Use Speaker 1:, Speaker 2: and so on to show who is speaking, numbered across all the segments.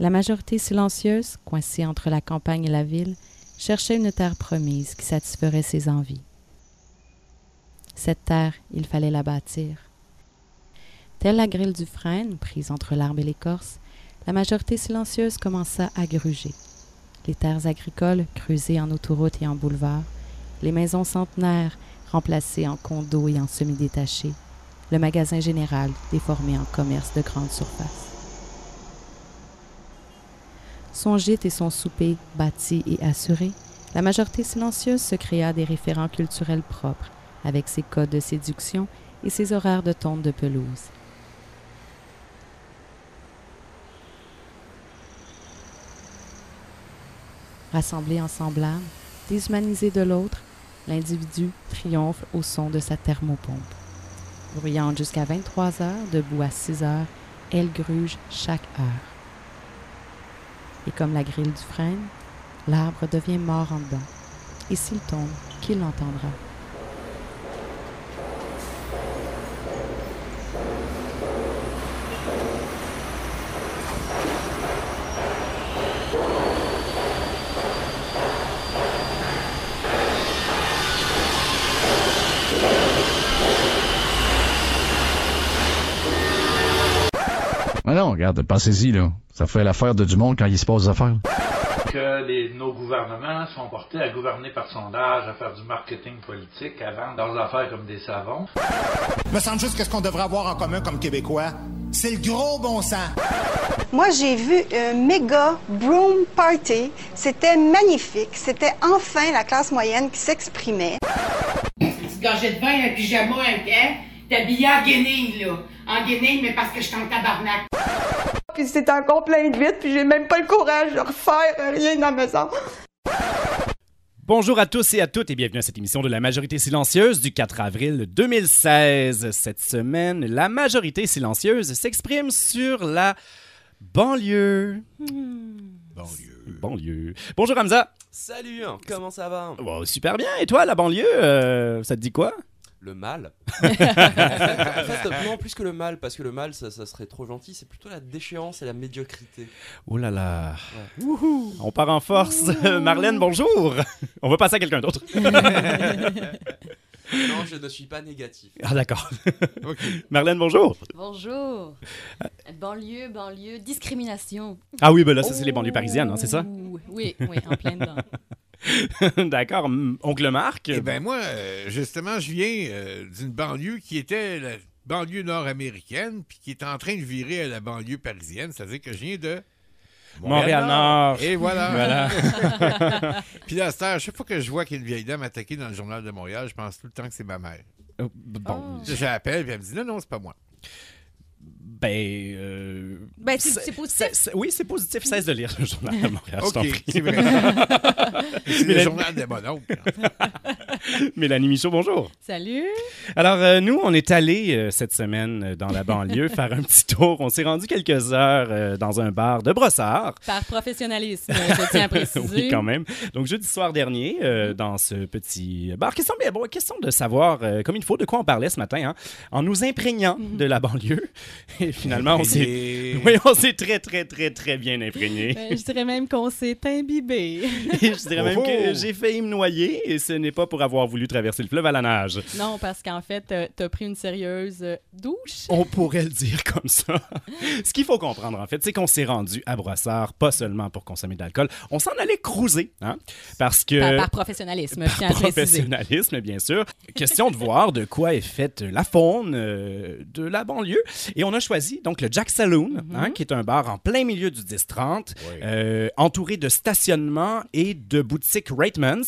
Speaker 1: La majorité silencieuse, coincée entre la campagne et la ville, cherchait une terre promise qui satisferait ses envies. Cette terre, il fallait la bâtir. Telle la grille du frêne, prise entre l'arbre et l'écorce, la majorité silencieuse commença à gruger. Les terres agricoles, creusées en autoroutes et en boulevards, les maisons centenaires, remplacées en condos et en semi-détachés, le magasin général, déformé en commerce de grande surface. Son gîte et son souper bâtis et assurés, la majorité silencieuse se créa des référents culturels propres, avec ses codes de séduction et ses horaires de tonte de pelouse. Rassemblés en semblables, de l'autre, l'individu triomphe au son de sa thermopompe. Bruyante jusqu'à 23 heures, debout à 6 heures, elle gruge chaque heure. Et comme la grille du frêne, l'arbre devient mort en dedans. Et s'il tombe, qui l'entendra?
Speaker 2: Regarde, passez-y, là. Ça fait l'affaire de du monde quand il se passe des affaires.
Speaker 3: que les- nos gouvernements sont portés à gouverner par sondage, à faire du marketing politique, à vendre leurs affaires comme des savons.
Speaker 4: Me semble juste que ce qu'on devrait avoir en commun comme Québécois, c'est le gros bon sens.
Speaker 5: Moi, j'ai vu un méga broom party. C'était magnifique. C'était enfin la classe moyenne qui s'exprimait.
Speaker 6: petite gorgée de vin, un pyjama, un habillé en guenille, là. En guenille, mais parce que je suis en tabarnak.
Speaker 5: Puis c'était encore plein de vite, puis j'ai même pas le courage de refaire rien dans la maison.
Speaker 7: Bonjour à tous et à toutes et bienvenue à cette émission de la majorité silencieuse du 4 avril 2016. Cette semaine, la majorité silencieuse s'exprime sur la banlieue.
Speaker 4: Banlieue.
Speaker 7: Banlieue. Bonjour Hamza.
Speaker 8: Salut, hein, comment ça va?
Speaker 7: Oh, super bien. Et toi, la banlieue, euh, ça te dit quoi?
Speaker 8: Le mal En fait, non, plus que le mal, parce que le mal, ça, ça serait trop gentil, c'est plutôt la déchéance et la médiocrité.
Speaker 7: Oh là là. Wouhou. On part en force. Marlène, bonjour. On va passer à quelqu'un d'autre.
Speaker 8: Non, je ne suis pas négatif.
Speaker 7: Ah d'accord. Marlène, bonjour.
Speaker 9: Bonjour. Banlieue, banlieue, discrimination.
Speaker 7: Ah oui, ben là, ça c'est les banlieues parisiennes, hein, c'est ça?
Speaker 9: Oui, oui, en plein dedans.
Speaker 7: d'accord. Oncle Marc?
Speaker 10: Eh bien, moi, euh, justement, je viens euh, d'une banlieue qui était la banlieue nord-américaine, puis qui est en train de virer à la banlieue parisienne. C'est-à-dire que je viens de
Speaker 7: Montréal-Nord.
Speaker 10: Et voilà.
Speaker 7: Voilà.
Speaker 10: puis là, à chaque fois que je vois qu'il y a une vieille dame attaquée dans le journal de Montréal, je pense tout le temps que c'est ma mère.
Speaker 7: Oh, bon.
Speaker 10: Je l'appelle, puis elle me dit non, non, c'est pas moi.
Speaker 7: Ben. euh,
Speaker 9: Ben, c'est c'est positif.
Speaker 7: c'est- c'est- oui, c'est positif. Cesse de lire le journal de Montréal, je
Speaker 10: OK,
Speaker 7: t'en prie.
Speaker 10: c'est vrai. c'est le
Speaker 7: Mélanie-
Speaker 10: journal de mon oncle.
Speaker 7: Mélanie Michaud, bonjour.
Speaker 9: Salut.
Speaker 7: Alors, euh, nous, on est allés euh, cette semaine dans la banlieue faire un petit tour. On s'est rendu quelques heures euh, dans un bar de Brossard.
Speaker 9: Par professionnalisme, je tiens à préciser.
Speaker 7: oui, quand même. Donc, jeudi soir dernier, euh, dans ce petit bar, question, mais bon, question de savoir, euh, comme il faut, de quoi on parlait ce matin, hein, en nous imprégnant de la banlieue. Et finalement, on s'est oui, on s'est très, très, très, très bien imprégné.
Speaker 9: Euh, je dirais même qu'on s'est imbibé.
Speaker 7: Et je dirais même
Speaker 10: Oh!
Speaker 7: que j'ai failli me noyer et ce n'est pas pour avoir voulu traverser le fleuve à la nage.
Speaker 9: non, parce qu'en fait, euh, t'as pris une sérieuse euh, douche.
Speaker 7: On pourrait le dire comme ça. Ce qu'il faut comprendre, en fait, c'est qu'on s'est rendu à Brossard, pas seulement pour consommer de l'alcool, on s'en allait cruiser, hein? Parce que...
Speaker 9: Par, par professionnalisme, je tiens à préciser.
Speaker 7: professionnalisme, bien sûr. Question de voir de quoi est faite la faune euh, de la banlieue. Et on a choisi donc le Jack Saloon, hein, qui est un bar en plein milieu du 10-30, euh, entouré de stationnements et de boutiques Ratemans.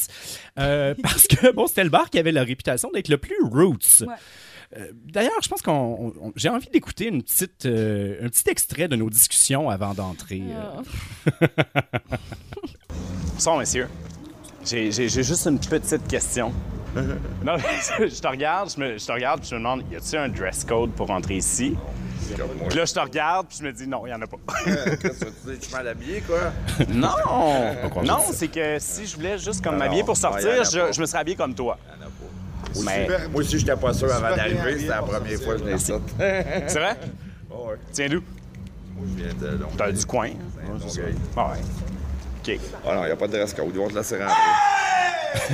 Speaker 7: euh, parce que, bon, c'était le bar qui avait la réputation d'être le plus roots.
Speaker 9: Ouais.
Speaker 7: Euh, D'ailleurs, je pense qu'on, on- j'ai envie d'écouter une petite, euh, un petit extrait de nos discussions avant d'entrer. euh.
Speaker 9: Ah.
Speaker 11: Bonsoir. J'ai j'ai- j'ai juste une petite question. Non, je te regarde, je, me, je te regarde, puis je me demande, y a-t-il un dress code pour entrer ici? Puis là, je te regarde, puis je me dis, non, il n'y en a pas.
Speaker 12: Tu mal habillé, quoi?
Speaker 11: non! Non,
Speaker 7: c'est
Speaker 11: que si je voulais juste comme
Speaker 12: Ah
Speaker 11: m'habiller pour sortir, je, me serais habillé comme toi. Mais
Speaker 12: Moi aussi, j'étais pas sûr avant d'arriver. C'était la première fois que je l'ai sorti.
Speaker 11: c'est vrai?
Speaker 12: Ouais.
Speaker 11: Tiens d'où? Je viens de Longueuil.
Speaker 13: T'as du coin. Ouais. Ah ouais. OK.
Speaker 11: Ah non, il n'y a pas de dress code. Ils vont te laisser rentrer.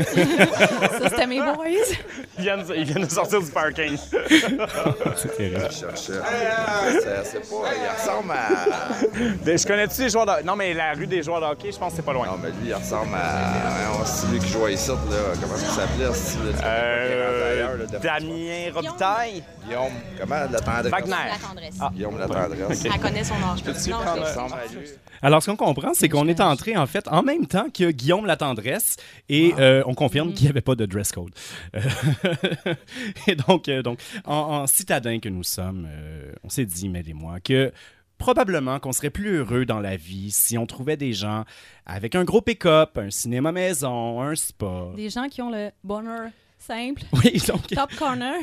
Speaker 1: Ça, c'était mes boys.
Speaker 13: Ils viennent, ils viennent de sortir du parking. c'est terrible.
Speaker 11: Je cherchais. C'est pas. Il ressemble à.
Speaker 13: Je connais-tu les joueurs de... Non, mais la rue des joueurs de hockey, je pense que c'est pas loin.
Speaker 11: Non, mais lui, il ressemble à. C'est lui qui jouait ici, là. Comment qu'il s'appelait, ce style de
Speaker 13: Euh, Damien Robitaille?
Speaker 11: Guillaume. Comment la tendresse?
Speaker 13: Wagner. Ah.
Speaker 11: Guillaume la tendresse.
Speaker 14: Elle connaît son âge.
Speaker 7: Alors, ce qu'on comprend, c'est qu'on est entré, en fait, en même temps que Guillaume la tendresse et euh, on confirme qu'il n'y avait pas de dress code. Euh, et donc, euh, donc en, en citadin que nous sommes, on s'est dit, Mel et moi, que probablement qu'on serait plus heureux dans la vie si on trouvait des gens avec un gros pick-up, un cinéma maison, un spa.
Speaker 1: Des gens qui ont le bonheur simple.
Speaker 7: Oui, donc...
Speaker 1: Top corner.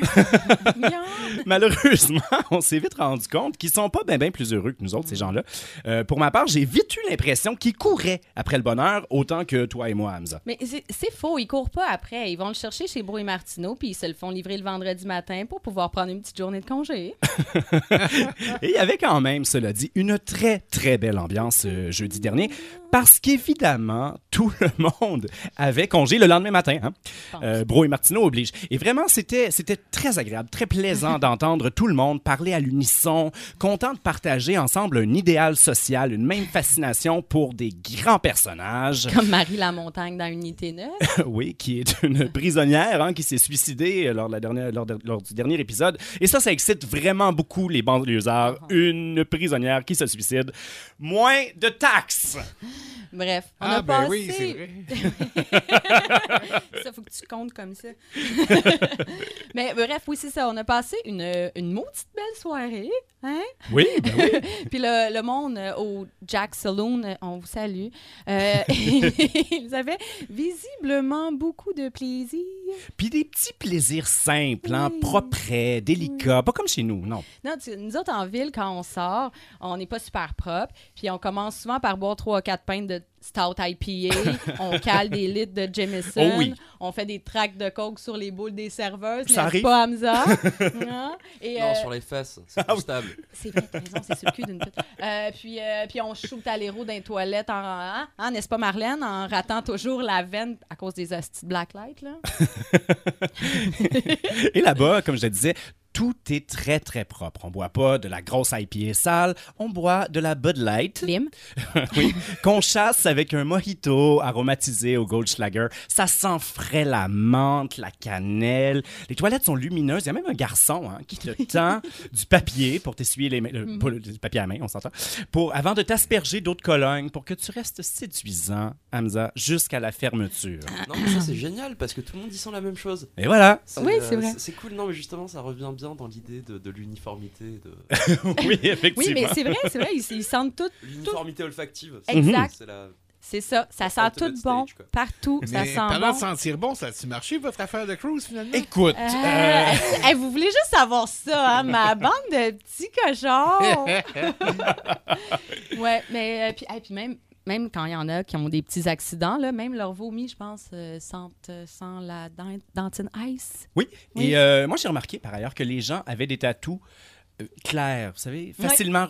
Speaker 7: Malheureusement, on s'est vite rendu compte qu'ils sont pas bien ben plus heureux que nous autres, ces gens-là. Euh, pour ma part, j'ai vite eu l'impression qu'ils couraient après le bonheur autant que toi et moi, Hamza.
Speaker 1: Mais c'est c'est faux, ils courent pas après. Ils vont le chercher chez Bro et Martineau, puis ils se le font livrer le vendredi matin pour pouvoir prendre une petite journée de congé.
Speaker 7: Et il y avait quand même, cela dit, une très, très belle ambiance euh, jeudi dernier, parce qu'évidemment, tout le monde avait congé le lendemain matin. Hein? Euh, Bro et Martineau oblige. Et vraiment, c'était, c'était très agréable, très plaisant d'entendre tout le monde parler à l'unisson, content de partager ensemble un idéal social, une même fascination pour des grands personnages.
Speaker 1: Comme Marie Lamontagne dans Unité 9.
Speaker 7: oui, qui est une prisonnière hein, qui s'est suicidée lors, de la dernière, lors, de- lors du dernier épisode. Et ça, ça excite vraiment beaucoup les banlieusards. Une prisonnière qui se suicide. Moins de taxes!
Speaker 1: Bref, on
Speaker 7: Ah,
Speaker 1: a
Speaker 7: ben
Speaker 1: passé...
Speaker 7: oui, c'est vrai.
Speaker 1: ça, faut que tu comptes comme ça. Mais bref, oui, c'est ça. On a passé une, une maudite belle soirée. Hein?
Speaker 7: Oui, ben oui.
Speaker 1: Puis le, le monde euh, au Jack Saloon, euh, on vous salue. Euh, ils avaient visiblement beaucoup de plaisir.
Speaker 7: Puis des petits plaisirs simples, hein, propres, délicats, pas comme chez nous, non.
Speaker 1: Non, tu- nous autres, en ville, quand on sort, on n'est pas super propre. Puis on commence souvent par boire trois ou quatre pintes de Stout IPA. on cale des litres de Jameson.
Speaker 7: Oh oui.
Speaker 1: On fait des tracts de coke sur les boules des serveuses.
Speaker 8: Ça
Speaker 1: n'est-ce
Speaker 8: arrive.
Speaker 1: pas, Hamza? Hein? Et,
Speaker 8: Non,
Speaker 1: euh,
Speaker 8: sur les fesses, c'est plus stable.
Speaker 1: C'est vrai, t'as raison, c'est sur le cul d'une pute. Euh, puis, euh, puis on shoot à l'héros dans les toilettes, en, hein, hein, n'est-ce pas, Marlène? En ratant toujours la veine à cause des hosties de blacklight, là?
Speaker 7: Et là-bas, comme je te disais, tout est très, très propre. On boit pas de la grosse IPA sale, on boit de la Bud Light. oui, qu'on chasse avec un mojito aromatisé au Goldschlager. Ça sent frais la menthe, la cannelle. Les toilettes sont lumineuses. Il y a même un garçon hein, qui te tend du papier pour t'essuyer les mains. le- du papier à main, on s'entend. Pour, avant de t'asperger d'eau de Cologne pour que tu restes séduisant, Hamza, jusqu'à la fermeture.
Speaker 8: Non, mais ça c'est génial parce que tout le monde y sent la même chose.
Speaker 7: Et voilà.
Speaker 1: Oui, c'est vrai.
Speaker 8: C'est cool, non, mais justement, ça revient bien dans l'idée de, de l'uniformité. De...
Speaker 7: oui, effectivement.
Speaker 1: Oui, mais c'est vrai, c'est vrai, ils, ils sentent tout.
Speaker 8: L'uniformité olfactive.
Speaker 1: Exact.
Speaker 8: C'est la...
Speaker 1: C'est ça, ça sent tout bon
Speaker 8: stage,
Speaker 1: partout, ça
Speaker 10: Mais
Speaker 1: sent
Speaker 10: parlant
Speaker 1: bon.
Speaker 10: de sentir bon, ça a-tu marché, votre affaire de cruise, finalement?
Speaker 7: Écoute,
Speaker 1: Euh, hey, vous voulez juste savoir ça, hein, ma bande de petits cochons. ouais, mais euh, puis, hey, puis même, même quand il y en a qui ont des petits accidents, là, même leur vomi, je pense, euh, sentent, euh, sent la dent- dentine ice.
Speaker 7: Oui,
Speaker 1: Oui.
Speaker 7: et euh, moi j'ai remarqué par ailleurs que les gens avaient des tatous clairs, vous savez, facilement.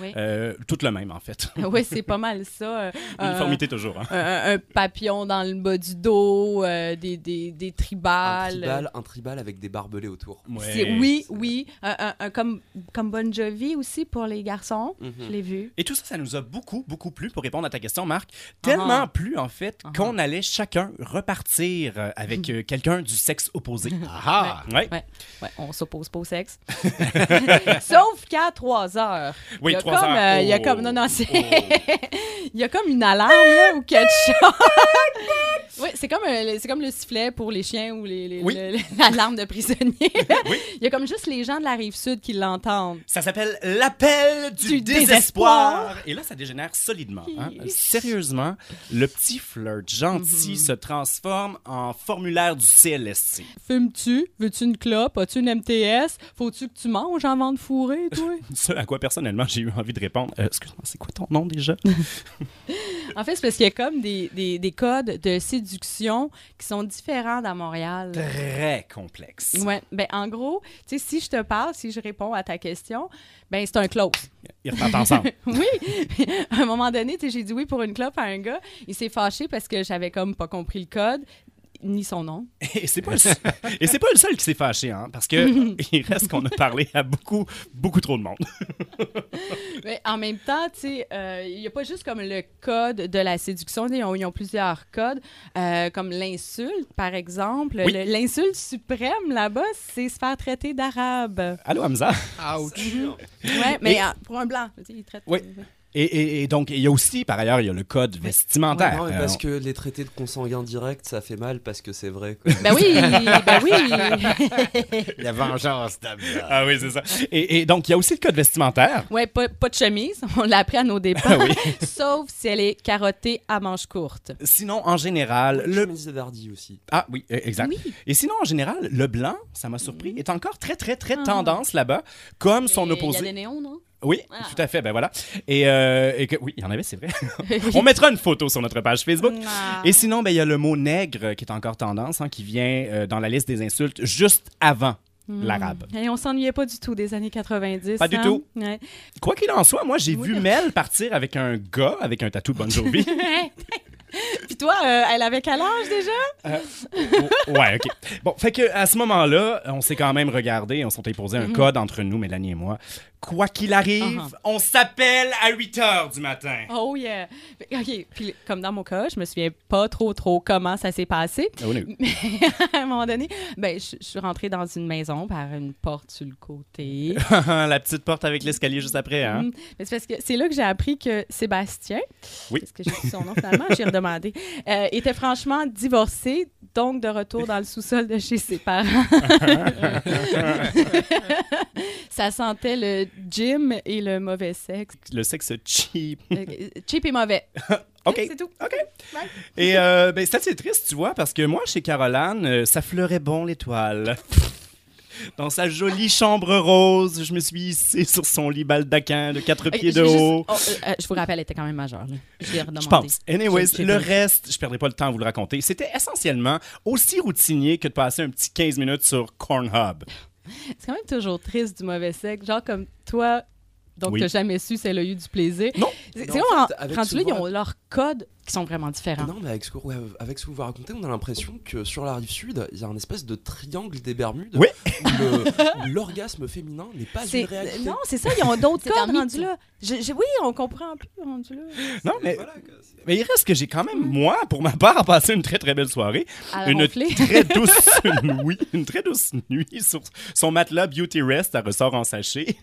Speaker 1: Oui.
Speaker 7: euh, tout le même en fait.
Speaker 1: oui, c'est pas mal ça. euh,
Speaker 7: Uniformité
Speaker 1: euh,
Speaker 7: toujours. hein.
Speaker 1: Un, un papillon dans le bas du dos, euh, des, des, des
Speaker 8: Un
Speaker 1: tribales.
Speaker 8: tribal, un tribal avec des barbelés autour.
Speaker 1: C'est- oui, oui. Un, un- un comme, comme Bon Jovi aussi pour les garçons.
Speaker 7: Mhm.
Speaker 1: Je l'ai vu.
Speaker 7: Et tout ça, ça nous a beaucoup, beaucoup plu pour répondre à ta question, Marc. Tellement
Speaker 1: Ah.
Speaker 7: plu, en fait, qu'on allait chacun repartir euh, avec quelqu'un du sexe opposé. Ah! Ouais.
Speaker 1: Ouais, ouais, on s'oppose pas au sexe. Sauf qu'à 3 heures.
Speaker 7: Oui,
Speaker 1: il y a
Speaker 7: trois
Speaker 1: comme,
Speaker 7: heures.
Speaker 1: euh, Il y a
Speaker 7: Oh.
Speaker 1: comme, non, non, c'est. il y a comme une alarme, là, ou quelque chose. oui, c'est comme, euh, c'est comme le sifflet pour les chiens ou les, les-
Speaker 7: Oui.
Speaker 1: le- l'alarme de prisonnier. Il y a comme juste les gens de la rive sud qui l'entendent.
Speaker 7: Ça s'appelle l'appel du,
Speaker 1: Du
Speaker 7: désespoir.
Speaker 1: désespoir.
Speaker 7: Et là, ça dégénère solidement. hein. Sérieusement, le petit flirt gentil se transforme en formulaire du CLSC.
Speaker 1: Fumes-tu? Veux-tu une clope? As-tu une MTS? Faut-tu que tu manges avant de fourrer, toi?
Speaker 7: Ce à quoi personnellement j'ai eu envie de répondre. Euh, Excuse-moi, c'est quoi ton nom déjà?
Speaker 1: En fait, c'est parce qu'il y a comme des, des, des codes de séduction qui sont différents dans Montréal.
Speaker 7: Très complexe.
Speaker 1: Ouais, ben en gros, tu sais, si je te parle, si je réponds à ta question, ben c'est un close.
Speaker 7: Ils repartent ensemble.
Speaker 1: oui. à un moment donné, tu sais, j'ai dit oui pour une clope à un gars. Il s'est fâché parce que j'avais comme pas compris le code ni son nom.
Speaker 7: Et c'est pas le seul, et c'est pas le seul qui s'est fâché, hein, parce que il reste qu'on a parlé à beaucoup, beaucoup trop de monde.
Speaker 1: Mais en même temps, tu sais, euh, il n'y a pas juste comme le code de la séduction. Ils ont, ils ont plusieurs codes, euh, comme l'insulte, par exemple.
Speaker 7: Oui.
Speaker 1: L'insulte suprême là-bas, c'est se faire traiter d'arabe.
Speaker 7: Allô, Hamza?
Speaker 10: Ouch!
Speaker 1: Ouais, mais
Speaker 7: Et-
Speaker 1: pour un blanc, tu sais, il traite.
Speaker 7: Oui. Et, et- et donc, il y a aussi, par ailleurs, il y a le code vestimentaire.
Speaker 8: Non, mais
Speaker 7: Euh,
Speaker 8: parce que les traités de consanguins directs, ça fait mal parce que c'est vrai. quoi.
Speaker 1: Ben oui, ben oui.
Speaker 10: La vengeance.
Speaker 7: Ah oui, c'est ça. Et, et donc, il y a aussi le code vestimentaire.
Speaker 1: Ouais, pas, pas de chemise, on l'a appris à nos dépens,
Speaker 7: Ah oui.
Speaker 1: sauf si elle est carottée à manches courtes.
Speaker 7: Sinon, en général,
Speaker 8: Le chemise de Verdi aussi.
Speaker 7: Ah oui, euh, exact. Et sinon, en général, le blanc, ça m'a surpris, est encore très, très, très
Speaker 1: Ah.
Speaker 7: tendance là-bas, comme son
Speaker 1: Mais Il y
Speaker 7: opposé.
Speaker 1: a des néons, non?
Speaker 7: Oui,
Speaker 1: Ah.
Speaker 7: tout à fait, ben voilà. Et, euh, et que, oui, il y en avait, c'est vrai. On mettra une photo sur notre page Facebook.
Speaker 1: Ah.
Speaker 7: Et sinon, ben, il y a le mot nègre qui est encore tendance, hein, qui vient euh, dans la liste des insultes juste avant
Speaker 1: Hmm.
Speaker 7: l'arabe.
Speaker 1: Et on s'ennuyait pas du tout des années 90.
Speaker 7: Pas du
Speaker 1: hein?
Speaker 7: tout.
Speaker 1: Ouais.
Speaker 7: Quoi qu'il en soit, moi, j'ai vu Mel partir avec un gars avec un tatou de Bon Jovi.
Speaker 1: Puis toi, euh, elle avait quel âge déjà?
Speaker 7: Euh, oh, ouais, OK. Bon, fait que à ce moment-là, on s'est quand même regardé, on s'est imposé un
Speaker 1: Mhm.
Speaker 7: code entre nous, Mélanie et moi. Quoi qu'il arrive,
Speaker 1: Uh-huh.
Speaker 7: on s'appelle à 8 heures du matin.
Speaker 1: Oh yeah. OK. Puis comme dans mon cas, je me souviens pas trop trop comment ça s'est passé.
Speaker 7: Oh, no.
Speaker 1: Mais à un moment donné, ben, je, je suis rentrée dans une maison par une porte sur le côté.
Speaker 7: La petite porte avec l'escalier juste après, hein?
Speaker 1: Mm. Mais c'est parce que c'est là que j'ai appris que Sébastien,
Speaker 7: Oui.
Speaker 1: parce que j'ai son nom finalement, j'ai euh, était franchement divorcé, donc de retour dans le sous-sol de chez ses parents. Ça sentait le gym et le mauvais sexe.
Speaker 7: Le sexe cheap.
Speaker 1: Euh, cheap et mauvais.
Speaker 7: OK.
Speaker 1: C'est tout.
Speaker 7: OK. Et euh, ben, c'est assez triste, tu vois, parce que moi, chez Caroline, euh, ça fleurait bon l'étoile. Dans sa jolie chambre rose, je me suis hissé sur son lit baldaquin de quatre pieds de
Speaker 1: juste-
Speaker 7: haut.
Speaker 1: oh, euh, euh, je vous rappelle, elle était quand même majeure. là. Je l'ai redemandé.
Speaker 7: Je pense. Anyways, le reste, je perdrai pas le temps à vous le raconter. C'était essentiellement aussi routinier que de passer un petit 15 minutes sur Cornhub.
Speaker 1: C'est quand même toujours triste du mauvais sexe. Genre comme toi, donc
Speaker 7: Oui.
Speaker 1: t'as jamais su si elle a eu du plaisir.
Speaker 7: Non.
Speaker 1: C'est c'est vraiment- rendu là, ils ont leurs codes qui sont vraiment différents.
Speaker 8: Non, mais avec ce, que, ouais, avec ce que vous racontez, on a l'impression que sur la rive sud, il y a un espèce de triangle des Bermudes
Speaker 7: Oui.
Speaker 8: où l'orgasme féminin n'est pas une réalité.
Speaker 1: Non, c'est ça, ils ont d'autres
Speaker 14: un
Speaker 1: codes rendus là. Je- je- oui, on comprend plus rendu là.
Speaker 7: Non, mais,
Speaker 8: Voilà,
Speaker 7: mais il reste que j'ai quand même, moi, pour ma part, passé une très très belle soirée.
Speaker 1: À
Speaker 7: Une
Speaker 1: ronfler.
Speaker 7: très douce nuit. Une très douce nuit sur son matelas Beauty Rest à ressort en sachet.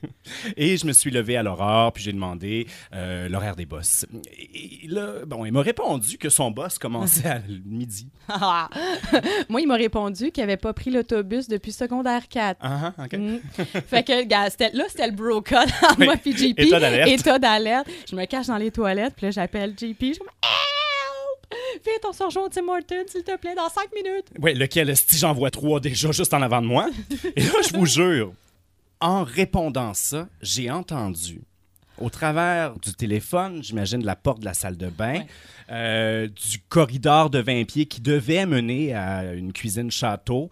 Speaker 7: Et je me suis levé à l'aurore, puis j'ai demandé euh, l'horaire des boss. Et là, bon, il m'a répondu que son boss commençait à midi.
Speaker 1: Ah. Moi, il m'a répondu qu'il avait pas pris l'autobus depuis secondaire 4.
Speaker 7: Ah, ah, ok.
Speaker 1: Mm. Fait que, gars, là, c'était le bro code
Speaker 7: Oui.
Speaker 1: moi et JP.
Speaker 7: État d'alerte.
Speaker 1: Je me cache dans les toilettes, puis là, j'appelle JP. Je Help! Vite, on se rejoint au Tim Hortons, s'il te plaît, dans 5 minutes.
Speaker 7: Oui, lequel, si j'en vois trois déjà juste en avant de moi. Et là, je vous jure, en répondant ça, j'ai entendu, au travers du téléphone, j'imagine de la porte de la salle de bain, euh, du corridor de 20 pieds qui devait mener à une cuisine château.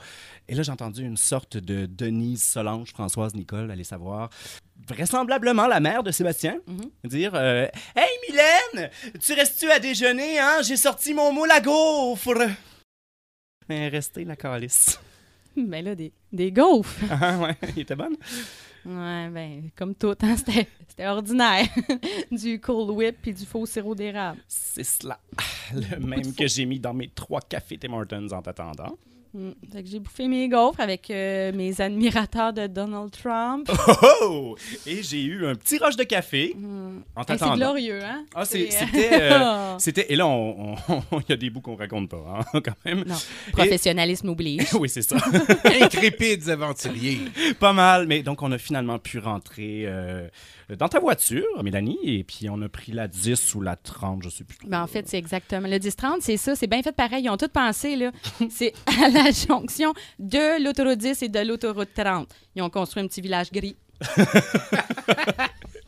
Speaker 7: Et là, j'ai entendu une sorte de Denise Solange, Françoise Nicole, allez savoir, vraisemblablement la mère de Sébastien, dire euh, Hey Mylène, tu restes-tu à déjeuner, hein? J'ai sorti mon moule à gaufre. Mais restez la calice.
Speaker 1: Ben là, des, des gaufres.
Speaker 7: Ah ouais, il était bonne.
Speaker 1: Ouais, ben, comme tout, hein, c'était ordinaire. du Cold Whip puis du faux sirop d'érable.
Speaker 7: C'est cela. Le même que j'ai mis dans mes trois cafés Tim Hortons en t'attendant.
Speaker 1: Mm. J'ai bouffé mes gaufres avec euh, mes admirateurs de Donald Trump.
Speaker 7: Oh, oh! Et j'ai eu un petit rush de café en
Speaker 1: Hey, c'est glorieux, hein?
Speaker 7: Ah, c'était. euh, c'était- et là, il y a des bouts qu'on raconte pas, hein, quand même.
Speaker 1: Non, professionnalisme oblige.
Speaker 7: oui, c'est ça.
Speaker 10: Intrépides aventuriers.
Speaker 7: Pas mal, mais donc on a finalement pu rentrer euh, dans ta voiture, Mélanie, et puis on a pris la 10 ou la 30, je sais plus.
Speaker 1: Ben, en fait, c'est exactement. Le 10-30, c'est ça. C'est bien fait pareil. Ils ont tout pensé, là. c'est à la jonction de l'autoroute 10 et de l'autoroute 30. Ils ont construit un petit village gris.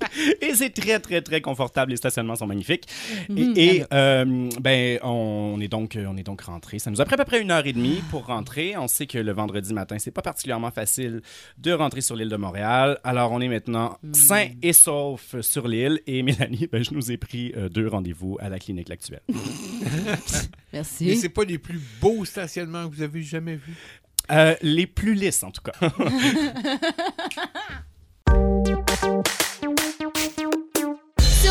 Speaker 7: et c'est très, très, très confortable. Les stationnements sont magnifiques.
Speaker 1: Mhm.
Speaker 7: Et, et, euh, ben, on est donc, on est donc rentré. Ça nous a pris à peu près une heure et demie pour rentrer. On sait que le vendredi matin, c'est pas particulièrement facile de rentrer sur l'île de Montréal. Alors, on est maintenant sain et sauf sur l'île. Et Mélanie, ben, je nous ai pris euh, deux rendez-vous à la clinique actuelle.
Speaker 1: Merci.
Speaker 10: Mais c'est pas les plus beaux stationnements que vous avez jamais vus?
Speaker 7: Euh, les plus lisses, en tout cas.
Speaker 14: Sur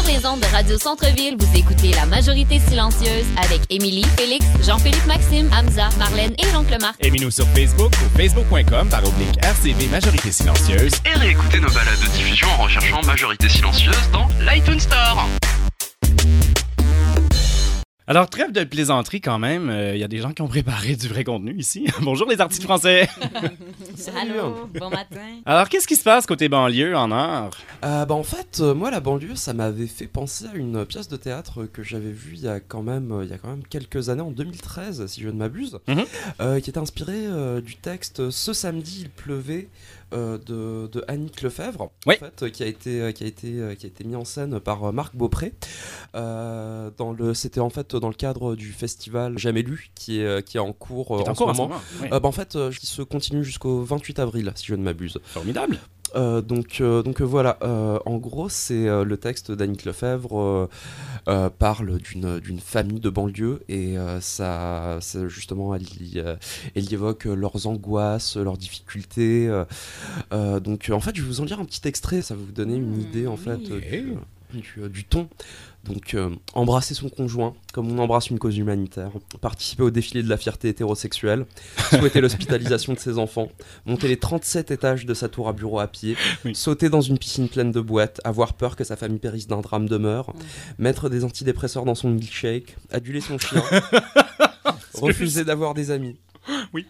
Speaker 14: les ondes de Radio Centre-Ville, vous écoutez La Majorité Silencieuse avec Émilie, Félix, Jean-Philippe Maxime, Hamza, Marlène et l'oncle Marc.
Speaker 7: Aimez-nous sur Facebook ou facebook.com par oblique RCV Majorité Silencieuse.
Speaker 15: Et réécoutez nos balades de diffusion en recherchant Majorité Silencieuse dans l'iTunes Store.
Speaker 7: Alors, trêve de plaisanterie quand même. Il y a des gens qui ont préparé du vrai contenu ici. Bonjour les artistes français.
Speaker 1: Allô, bon matin.
Speaker 7: Alors, qu'est-ce qui se passe côté banlieue en art?
Speaker 8: Euh, bah, en fait, euh, moi, la banlieue, ça m'avait fait penser à une pièce de théâtre que j'avais vue il y a quand même, euh, il y a quand même quelques années, en 2013, si je ne m'abuse,
Speaker 7: Mhm.
Speaker 8: euh, qui était inspirée euh, du texte Ce samedi, il pleuvait euh, de, de Annick Lefebvre,
Speaker 7: Oui.
Speaker 8: en fait, qui a été, euh, qui a été, euh, qui a été mis en scène par Marc Beaupré. Euh, dans le, c'était en fait dans le cadre du festival Jamais lu, qui est, qui est en cours,
Speaker 7: est en
Speaker 8: en,
Speaker 7: cours
Speaker 8: ce moment.
Speaker 7: moment, oui.
Speaker 8: Bah, en fait, qui se continue jusqu'au 28 avril, si je ne m'abuse.
Speaker 7: Formidable.
Speaker 8: Euh, donc, euh, donc euh, voilà, euh, en gros, c'est le texte d'Annick Lefebvre parle d'une famille de banlieue et ça, ça, justement, elle y, elle y évoque leurs angoisses, leurs difficultés. donc, en fait, je vais vous en lire un petit extrait, ça va vous donner une idée en fait du ton. Donc, euh, embrasser son conjoint comme on embrasse une cause humanitaire, participer au défilé de la fierté hétérosexuelle, souhaiter l'hospitalisation de ses enfants, monter les 37 étages de sa tour à bureau à pied, sauter dans une piscine pleine de boîtes, avoir peur que sa famille périsse d'un drame de meurtre, mettre des antidépresseurs dans son milkshake, aduler son chien, refuser d'avoir des amis.
Speaker 7: Oui.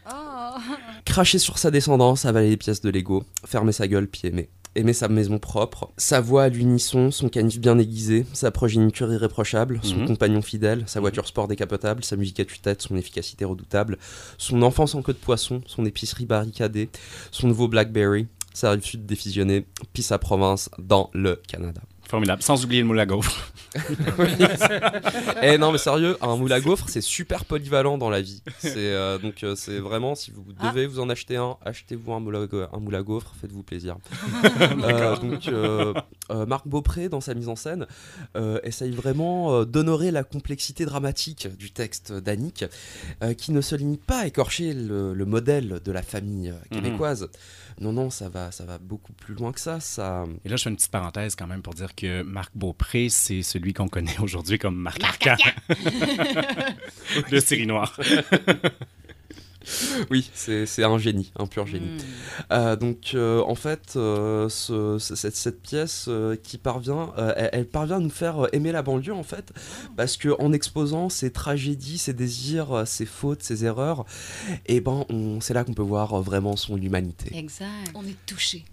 Speaker 8: Cracher sur sa descendance, avaler les pièces de Lego, fermer sa gueule puis aimer. Aimer sa maison propre, sa voix à l'unisson, son canif bien aiguisé, sa progéniture irréprochable, son
Speaker 7: Mhm.
Speaker 8: compagnon fidèle, sa voiture sport décapotable, sa musique à tue-tête, son efficacité redoutable, son enfance en queue de poisson, son épicerie barricadée, son nouveau Blackberry, sa rive sud défusionnée, puis sa province dans le Canada.
Speaker 7: Formidable. Sans oublier le moule à gaufre.
Speaker 8: Oui. Eh non mais sérieux, un moule à gaufre c'est super polyvalent dans la vie. C'est euh, donc euh, c'est vraiment si vous devez vous en acheter un, achetez-vous un moule à, ga- un moule à gaufre, faites-vous plaisir. Euh,
Speaker 7: D'accord.
Speaker 8: donc euh, euh, Marc Beaupré dans sa mise en scène euh, essaye vraiment euh, d'honorer la complexité dramatique du texte d'Annick, euh, qui ne se limite pas à écorcher le, le modèle de la famille euh,
Speaker 7: Mhm.
Speaker 8: québécoise. Non non ça va ça va beaucoup plus loin que ça. Ça
Speaker 7: Et là, je fais une petite parenthèse quand même pour dire que Marc Beaupré, c'est celui qu'on connaît aujourd'hui comme Marc Arcan. de série noire.
Speaker 8: oui, c'est un génie, un pur génie.
Speaker 1: Hmm.
Speaker 8: Euh, donc, euh, en fait, euh, ce- ce- cette, cette pièce euh, qui parvient, euh, elle, elle parvient à nous faire aimer la banlieue, en fait, parce que en exposant ses tragédies, ses désirs, ses fautes, ses erreurs, et ben, c'est là qu'on peut voir vraiment son humanité.
Speaker 1: Exact. On est touché.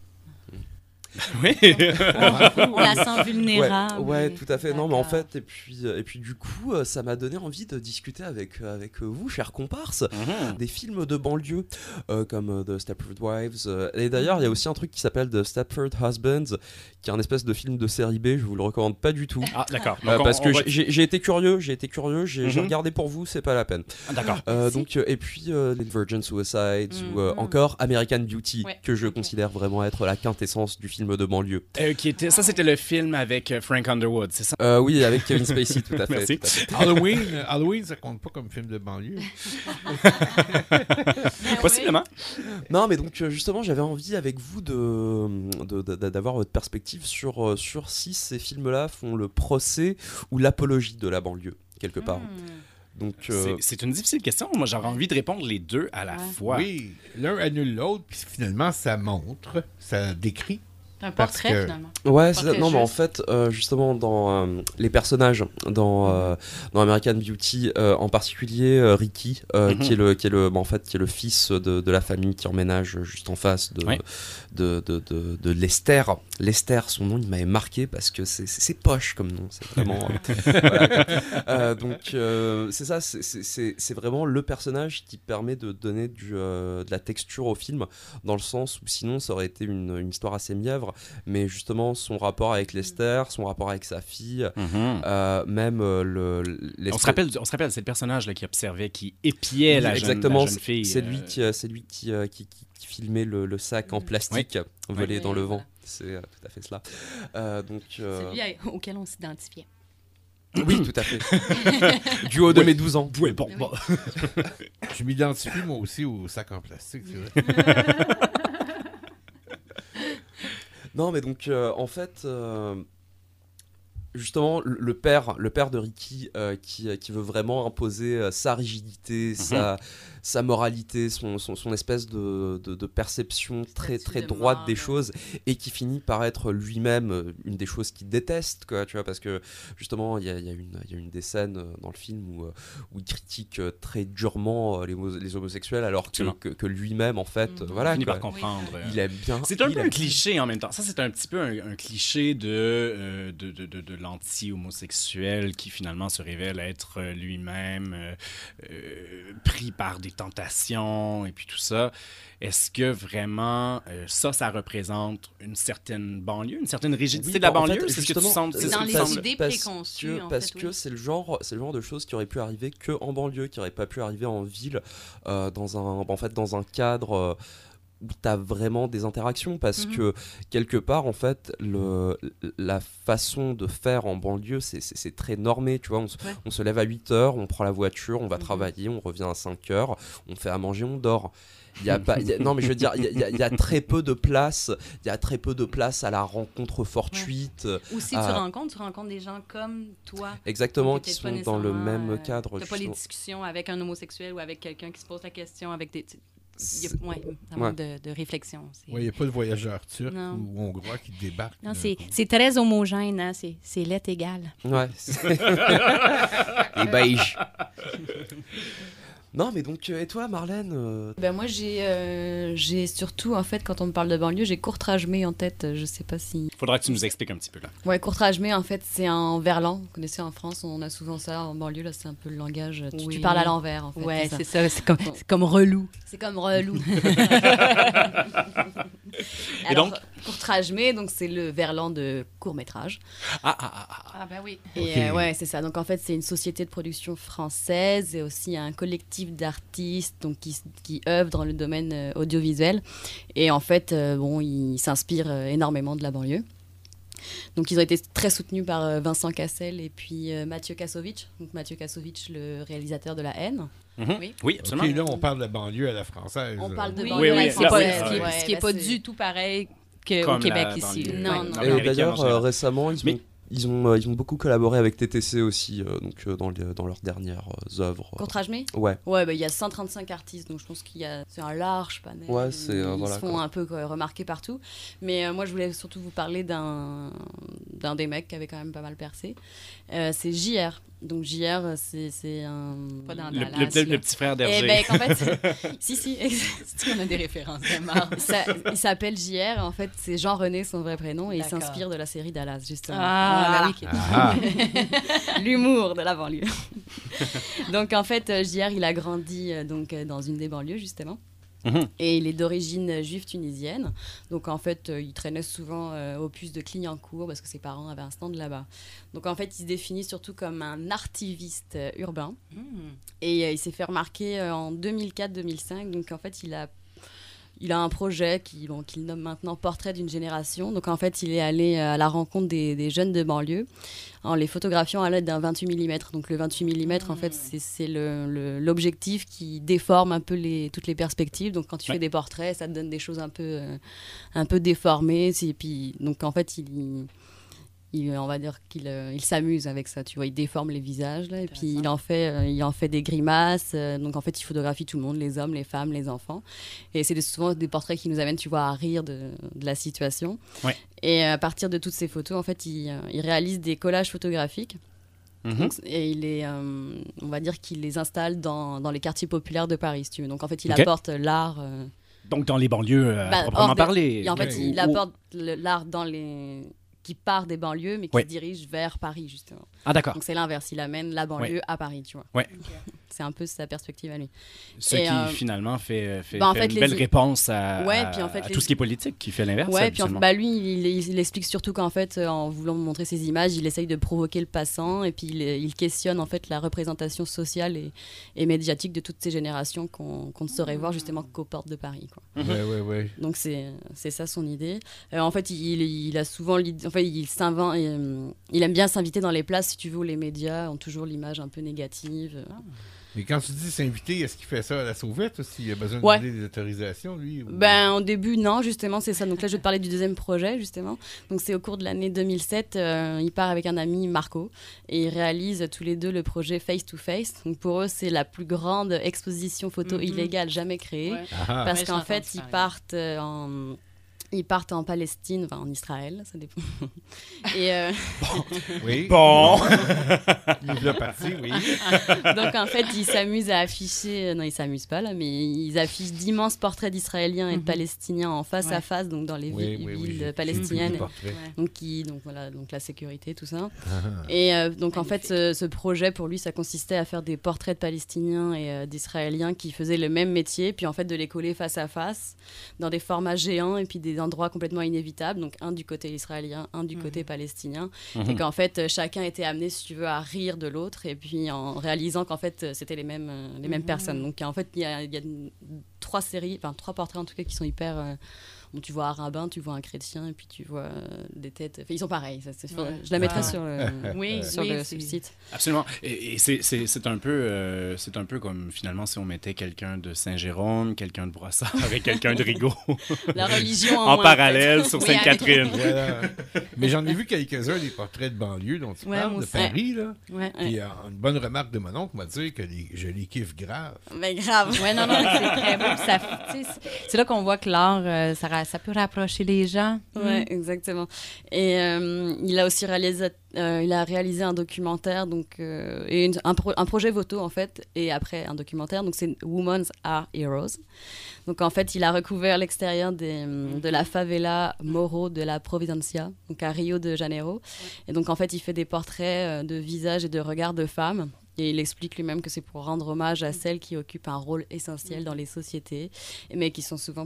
Speaker 7: Oui.
Speaker 1: On la sent vulnérable.
Speaker 8: Ouais, ouais, tout à fait. Non, mais en fait, et puis, euh, et puis du coup, euh, ça m'a donné envie de discuter avec, euh, avec euh, vous, chers comparses,
Speaker 7: Mhm.
Speaker 8: des films de banlieue euh, comme euh, The Stepford Wives. euh, et d'ailleurs, il y a aussi un truc qui s'appelle The Stepford Husbands, qui est un espèce de film de série B. Je vous le recommande pas du tout.
Speaker 7: Ah, d'accord.
Speaker 8: Euh, parce que
Speaker 7: va-
Speaker 8: j'ai été curieux, j'ai été curieux, j'ai
Speaker 7: Mhm.
Speaker 8: regardé pour vous, c'est pas la peine.
Speaker 7: Ah, d'accord.
Speaker 8: Euh, donc, euh, et puis euh, les Virgin Suicides ou euh,
Speaker 1: Mhm.
Speaker 8: encore American Beauty,
Speaker 1: Ouais.
Speaker 8: que je considère vraiment être la quintessence du film de banlieue.
Speaker 7: Euh, qui était, ça, c'était le film avec euh, Frank Underwood, c'est ça?
Speaker 8: Euh, oui, avec Kevin Spacey, tout à fait.
Speaker 7: Merci.
Speaker 8: tout à fait.
Speaker 10: Halloween, euh, Halloween, ça compte pas comme film de banlieue.
Speaker 7: Possiblement.
Speaker 8: Non, mais donc justement, j'avais envie avec vous de- d'avoir votre perspective sur, euh, sur si ces films-là font le procès ou l'apologie de la banlieue, quelque part. Donc, euh,
Speaker 7: C'est- C'est une difficile question. Moi, j'aurais envie de répondre les deux à la fois.
Speaker 10: Oui, l'un annule l'autre, puis finalement, ça montre, ça décrit.
Speaker 1: Un
Speaker 10: Parce
Speaker 1: portrait,
Speaker 10: que-
Speaker 1: finalement.
Speaker 8: Ouais,
Speaker 1: portrait
Speaker 8: non, mais en fait, euh, justement, dans euh, les personnages, dans, euh, dans American Beauty, euh, en particulier euh, Ricky, euh,
Speaker 7: Mhm.
Speaker 8: qui est le, qui est le, bah, en fait, qui est le fils de, de la famille qui emménage juste en face de,
Speaker 7: Ouais.
Speaker 8: de, de, de, de Lester. Lester, son nom, il m'avait marqué parce que c'est c'est- c'est poche comme nom, c'est vraiment. voilà. Donc, euh, c'est ça, c'est- c'est c'est- c'est vraiment le personnage qui permet de donner du, euh, de la texture au film, dans le sens où sinon ça aurait été une, une histoire assez mièvre. Mais justement son rapport avec Lester, son rapport avec sa fille, euh, même euh, le.
Speaker 7: On se rappelle, on se rappelle, c'est le personnage là, qui observait, qui épiait
Speaker 8: Oui,
Speaker 7: la, jeune,
Speaker 8: exactement,
Speaker 7: la jeune
Speaker 8: c'est-
Speaker 7: fille.
Speaker 8: C'est
Speaker 7: euh,
Speaker 8: lui qui, euh, c'est lui qui, euh, qui, qui- qui filmait le, le sac en plastique volé
Speaker 1: Oui,
Speaker 8: dans le vent. C'est euh, tout à fait cela. Euh, donc. euh,
Speaker 1: C'est lui à- auquel on s'identifiait.
Speaker 8: Oui, tout à fait. du haut de
Speaker 10: Oui.
Speaker 8: mes 12 ans.
Speaker 10: Oui, bon, bon. Je m'identifie moi aussi au sac en plastique, c'est vrai.
Speaker 8: Non, mais donc, euh, en fait, euh, justement, le- père, le père de Ricky, euh, qui, qui veut vraiment imposer euh, sa rigidité, sa, sa moralité, son, son, son espèce de, de, de perception très, très droite des choses, et qui finit par être lui-même euh, une des choses qu'il déteste, quoi, tu vois, parce que justement, il y a, il y, a une- il y a une des scènes euh, dans le film où, euh, où il critique euh, très durement euh, les, homo- les homosexuels, alors que, que, que lui-même, en fait, euh, voilà,
Speaker 7: finit
Speaker 8: quoi,
Speaker 7: par comprendre. euh,
Speaker 8: il aime bien.
Speaker 7: C'est un
Speaker 8: il
Speaker 7: peu un cliché en même temps. Ça, c'est un petit peu un, un cliché de, euh, de, de, de- de l'anti-homosexuel qui finalement se révèle être euh, lui-même euh, euh, pris par des tentations et puis tout ça. Est-ce que vraiment euh, ça, ça représente une certaine banlieue, une certaine rigidité
Speaker 8: Oui,
Speaker 7: de la
Speaker 8: bah, en
Speaker 7: banlieue?
Speaker 8: fait,
Speaker 7: c'est ce que tu sens?
Speaker 1: Dans les idées
Speaker 8: parce
Speaker 1: préconçues,
Speaker 8: que,
Speaker 1: en
Speaker 8: parce que
Speaker 1: oui.
Speaker 8: c'est le genre c'est le genre de choses qui auraient pu arriver que en banlieue qui n'auraient pas pu arriver en ville euh, dans un en fait dans un cadre euh, où tu as vraiment des interactions parce
Speaker 1: Mhm.
Speaker 8: que quelque part en fait le, la façon de faire en banlieue c'est- très normé tu vois on, se-
Speaker 1: Ouais.
Speaker 8: on se lève à 8 heures on prend la voiture on va
Speaker 1: Mhm.
Speaker 8: travailler on revient à 5 heures on fait à manger on dort il y a pas, il y a- non mais je veux dire, il y a- y, y très peu de place, il y a très peu de place à la rencontre fortuite.
Speaker 1: Ou si
Speaker 8: à-
Speaker 1: tu rencontres, tu rencontres des gens comme toi.
Speaker 8: Exactement, qui sont dans le même
Speaker 1: euh,
Speaker 8: cadre,
Speaker 1: T'as pas les discussions avec un homosexuel ou avec quelqu'un qui se pose la question, avec des. Il y a-
Speaker 8: C'est-
Speaker 1: ouais, de, de réflexion. c'est-
Speaker 10: Il n'y a pas de voyageurs turcs
Speaker 1: Non.
Speaker 10: ou hongrois qui débarquent.
Speaker 1: Non, c'est, très homogène, hein? c'est, c'est lettre égale.
Speaker 8: Ouais. Et beige. Non, mais donc, euh, et toi, Marlène euh,
Speaker 9: Ben moi j'ai euh, j'ai surtout en fait quand on me parle de banlieue j'ai Courtrage-Mé en tête je sais pas si
Speaker 7: Faudra que tu nous expliques un petit peu là.
Speaker 9: ouais Courtrage-Mé en fait c'est un verlan. Vous connaissez en France on a souvent ça en banlieue là c'est un peu le langage tu, tu parles à l'envers en fait
Speaker 1: Ouais, c'est ça, c'est comme, c'est comme relou.
Speaker 9: c'est comme relou
Speaker 7: Et
Speaker 9: Alors,
Speaker 7: donc
Speaker 9: Courtrage-Mé donc c'est le verlan de court métrage
Speaker 7: Ah, ah, ah, ah.
Speaker 1: Ah ben oui.
Speaker 9: Et euh, ouais, c'est ça. Donc en fait, c'est une société de production française et aussi un collectif d'artistes donc qui, qui œuvrent dans le domaine euh, audiovisuel. Et en fait, euh, bon, ils s'inspirent énormément de la banlieue. Donc ils ont été très soutenus par euh, Vincent Cassel et puis euh, Mathieu Kassovitch. Donc Mathieu Kassovitch, le réalisateur de La haine.
Speaker 7: Mhm.
Speaker 9: Oui.
Speaker 7: Oui, absolument.
Speaker 10: OK, là, on parle de la banlieue à la française.
Speaker 9: On parle de
Speaker 7: Oui,
Speaker 9: banlieue
Speaker 7: oui,
Speaker 9: à la
Speaker 1: Ce qui n'est pas,
Speaker 9: française.
Speaker 1: ce qui est-
Speaker 9: Ouais,
Speaker 1: ce qui est
Speaker 9: bah,
Speaker 1: pas du tout pareil qu'au
Speaker 7: Comme
Speaker 1: Québec
Speaker 7: la
Speaker 1: ici. Non, non.
Speaker 8: Et d'ailleurs, euh, récemment, ils ont,
Speaker 7: Mais-
Speaker 8: ils, ont, euh, ils ont beaucoup collaboré avec TTC aussi, euh, donc euh, dans, les- dans leurs dernières œuvres.
Speaker 9: Courtrage-Mé
Speaker 8: Ouais.
Speaker 9: Ouais, bah, il y a 135 artistes, donc je pense qu'il y a c'est un large panel.
Speaker 8: Ouais, c'est,
Speaker 9: Ils
Speaker 8: voilà,
Speaker 9: se font
Speaker 8: quoi.
Speaker 9: un peu quoi, remarquer partout. Mais moi, je voulais surtout vous parler d'un d'un des mecs qui avait quand même pas mal percé. C'est JR. Donc JR, c'est c'est un.
Speaker 1: Pas dans
Speaker 7: Le,
Speaker 1: Dallas,
Speaker 7: le petit-
Speaker 1: là.
Speaker 7: le petit frère
Speaker 9: Eh
Speaker 7: d'Hergé.
Speaker 9: ben, qu'en fait, si, si,
Speaker 1: qu'on a des références
Speaker 9: ça- il s'appelle JR. En fait, c'est Jean-René, son vrai prénom, et il s'inspire de la série Dallas, justement.
Speaker 1: Ah.
Speaker 10: Ah.
Speaker 9: L'humour de la banlieue. donc en fait, euh, JR, il a grandi euh, donc euh, dans une des banlieues justement.
Speaker 7: Mhm.
Speaker 9: Et il est d'origine juive tunisienne. Donc en fait, euh, il traînait souvent euh, au puce de Clignancourt parce que ses parents avaient un stand là-bas. Donc en fait, il se définit surtout comme un artiviste euh, urbain.
Speaker 1: Hmm.
Speaker 9: Et euh, il s'est fait remarquer euh, en 2004-2005. Donc en fait, il a, il a un projet bon, qu'il nomme maintenant Portrait d'une génération. Donc en fait, il est allé euh, à la rencontre des, des jeunes de banlieue en les photographiant à l'aide d'un 28 mm. Donc le 28 mm, en fait, c'est c'est l'objectif qui déforme un peu les, toutes les perspectives. Donc quand tu
Speaker 7: Ouais.
Speaker 9: fais des portraits, ça te donne des choses un peu, euh, un peu déformées. Et puis, donc en fait, il... il- on va dire qu'il euh, il s'amuse avec ça, tu vois, il déforme les visages là, et puis il en fait, euh, il en fait des grimaces. euh, donc en fait, il photographie tout le monde, les hommes, les femmes, les enfants. Et c'est souvent des portraits qui nous amènent, tu vois, à rire de, de la situation.
Speaker 7: Ouais.
Speaker 9: Et à partir de toutes ces photos, en fait, il, il réalise des collages photographiques.
Speaker 7: Mhm.
Speaker 9: Donc, et il est, euh, on va dire qu'il les installe dans, dans les quartiers populaires de Paris, si tu veux. Donc en fait, il apporte l'art. euh,
Speaker 7: Donc, dans les banlieues, euh, à
Speaker 9: bah,
Speaker 7: proprement
Speaker 9: des-
Speaker 7: parler.
Speaker 9: et en fait, il apporte l'art dans les qui part des banlieues, mais qui se dirige vers Paris, justement.
Speaker 7: Ah, d'accord.
Speaker 9: Donc c'est l'inverse, il amène la banlieue à Paris, tu vois.
Speaker 7: Ouais.
Speaker 9: C'est un peu sa perspective à lui.
Speaker 7: Ce
Speaker 9: Et,
Speaker 7: qui
Speaker 9: euh,
Speaker 7: finalement fait, fait,
Speaker 9: bah, en
Speaker 7: fait
Speaker 9: fait,
Speaker 7: une
Speaker 9: les-
Speaker 7: belle réponse à,
Speaker 9: Ouais,
Speaker 7: à-
Speaker 9: puis en fait,
Speaker 7: à
Speaker 9: les-
Speaker 7: tout ce qui est politique, qui fait l'inverse.
Speaker 9: Ouais, puis en- bah lui, il, il- il explique surtout qu'en fait, euh, en voulant montrer ses images, il essaye de provoquer le passant et puis il, il questionne en fait la représentation sociale et, et médiatique de toutes ces générations qu'on qu'on ne saurait voir justement qu'aux portes de Paris. Quoi.
Speaker 10: Ouais, ouais, ouais.
Speaker 9: Donc c'est ça son idée. Euh, en fait, il, il a souvent l'idée, enfin il s'invente, et, euh, il aime bien s'inviter dans les places si tu veux où les médias ont toujours l'image un peu négative.
Speaker 10: Mais quand tu dis s'inviter, est-ce qu'il fait ça à la sauvette ou s'il a besoin de
Speaker 9: Ouais.
Speaker 10: demander des autorisations, lui ou-
Speaker 9: Ben, au début, non, justement, c'est ça. Donc là, je vais te parler du deuxième projet, justement. Donc, c'est au cours de l'année 2007. euh, il part avec un ami, Marco, et ils réalisent tous les deux le projet Face to Face. Donc, pour eux, c'est la plus grande exposition photo
Speaker 1: Mhm.
Speaker 9: illégale jamais créée.
Speaker 1: Ouais.
Speaker 10: Ah.
Speaker 9: Parce qu'en fait, ils partent euh, en. Ils partent en Palestine, enfin en Israël, ça dépend. Et euh,
Speaker 10: Oui.
Speaker 7: Bon.
Speaker 10: Il est parti, oui.
Speaker 9: Donc en fait, ils s'amusent à afficher, euh, non ils s'amusent pas là, mais ils affichent d'immenses portraits d'Israéliens et de Palestiniens en face à face, donc dans les
Speaker 10: Oui,
Speaker 9: vi-
Speaker 10: oui, oui,
Speaker 9: villes palestiniennes. Donc qui, donc voilà, donc la sécurité, tout ça.
Speaker 10: Ah.
Speaker 9: Et euh, donc en fait, ce, ce projet pour lui, ça consistait à faire des portraits de Palestiniens et euh, d'Israéliens qui faisaient le même métier, puis en fait de les coller face à face dans des formats géants et puis des endroits complètement inévitables. Donc un du côté israélien, un du côté palestinien, et
Speaker 1: Mhm.
Speaker 9: qu'en fait chacun était amené, si tu veux, à rire de l'autre, et puis en réalisant qu'en fait euh, c'était les mêmes euh, les mêmes
Speaker 1: Mhm.
Speaker 9: personnes. Donc en fait il y a, y trois séries, enfin trois portraits en tout cas qui sont hyper euh, Bon, tu vois un rabbin, tu vois un chrétien, et puis tu vois euh, des têtes. Enfin, ils sont pareils. ça, c'est-
Speaker 1: Ouais.
Speaker 9: Je la mettrai
Speaker 1: Ah.
Speaker 9: sur le,
Speaker 1: Oui,
Speaker 9: sur
Speaker 1: oui,
Speaker 9: le
Speaker 1: c'est-
Speaker 9: site.
Speaker 7: Absolument. Et, et c'est- c'est c'est un peu, euh, c'est un peu comme finalement si on mettait quelqu'un de Saint-Jérôme, quelqu'un de Brossard et quelqu'un de Rigaud.
Speaker 9: La religion en
Speaker 7: en
Speaker 9: moins,
Speaker 7: parallèle
Speaker 9: peut-être.
Speaker 7: sur
Speaker 9: Oui,
Speaker 7: Sainte-Catherine.
Speaker 10: Voilà. Mais j'en ai vu quelques-uns des portraits de banlieue dont tu
Speaker 9: Ouais,
Speaker 10: parles, de. Paris. Là.
Speaker 9: Ouais,
Speaker 10: euh, une bonne remarque de mon oncle m'a dit que les- je les kiffe grave.
Speaker 9: Mais grave.
Speaker 1: Ouais, non, non, c'est très beau. c'est- là qu'on voit que l'art, euh, ça, ça peut rapprocher les gens.
Speaker 9: Ouais,
Speaker 1: Mm.
Speaker 9: exactement. Et euh, il a aussi réalisé, euh, il a réalisé un documentaire, donc euh, et une- un, pro- un projet photo en fait, et après un documentaire. Donc c'est Women's Are Heroes. Donc en fait, il a recouvert l'extérieur hum, de la favela Moro de la Providencia, donc à Rio de Janeiro. Et donc en fait, il fait des portraits de visages et de regards de femmes. Et il explique lui-même que c'est pour rendre hommage à celles qui occupent un rôle essentiel dans les sociétés, mais qui sont souvent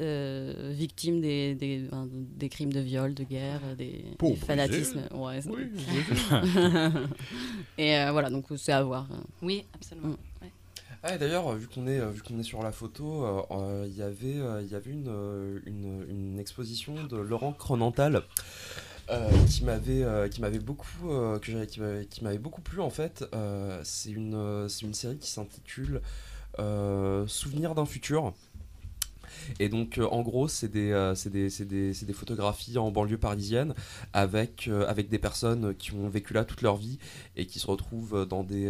Speaker 9: euh, victimes des, des, ben, des crimes de viol, de guerre, des, des fanatismes. Ouais,
Speaker 10: Oui.
Speaker 9: Et euh, voilà, donc c'est à voir.
Speaker 1: Oui, absolument. Ouais.
Speaker 8: Ah, D'ailleurs, vu qu'on est, vu qu'on est sur la photo, euh, euh, il y avait, euh, il y avait une, une, une exposition de Laurent Cronental euh, qui m'avait, euh, qui m'avait beaucoup, euh, que qui m'avait, qui m'avait beaucoup plu en fait. C'est une, c'est une série qui s'intitule Souvenirs d'un futur. Et donc, en gros, c'est des, c'est des, c'est des, c'est des photographies en banlieue parisienne avec, avec des personnes qui ont vécu là toute leur vie et qui se retrouvent dans des,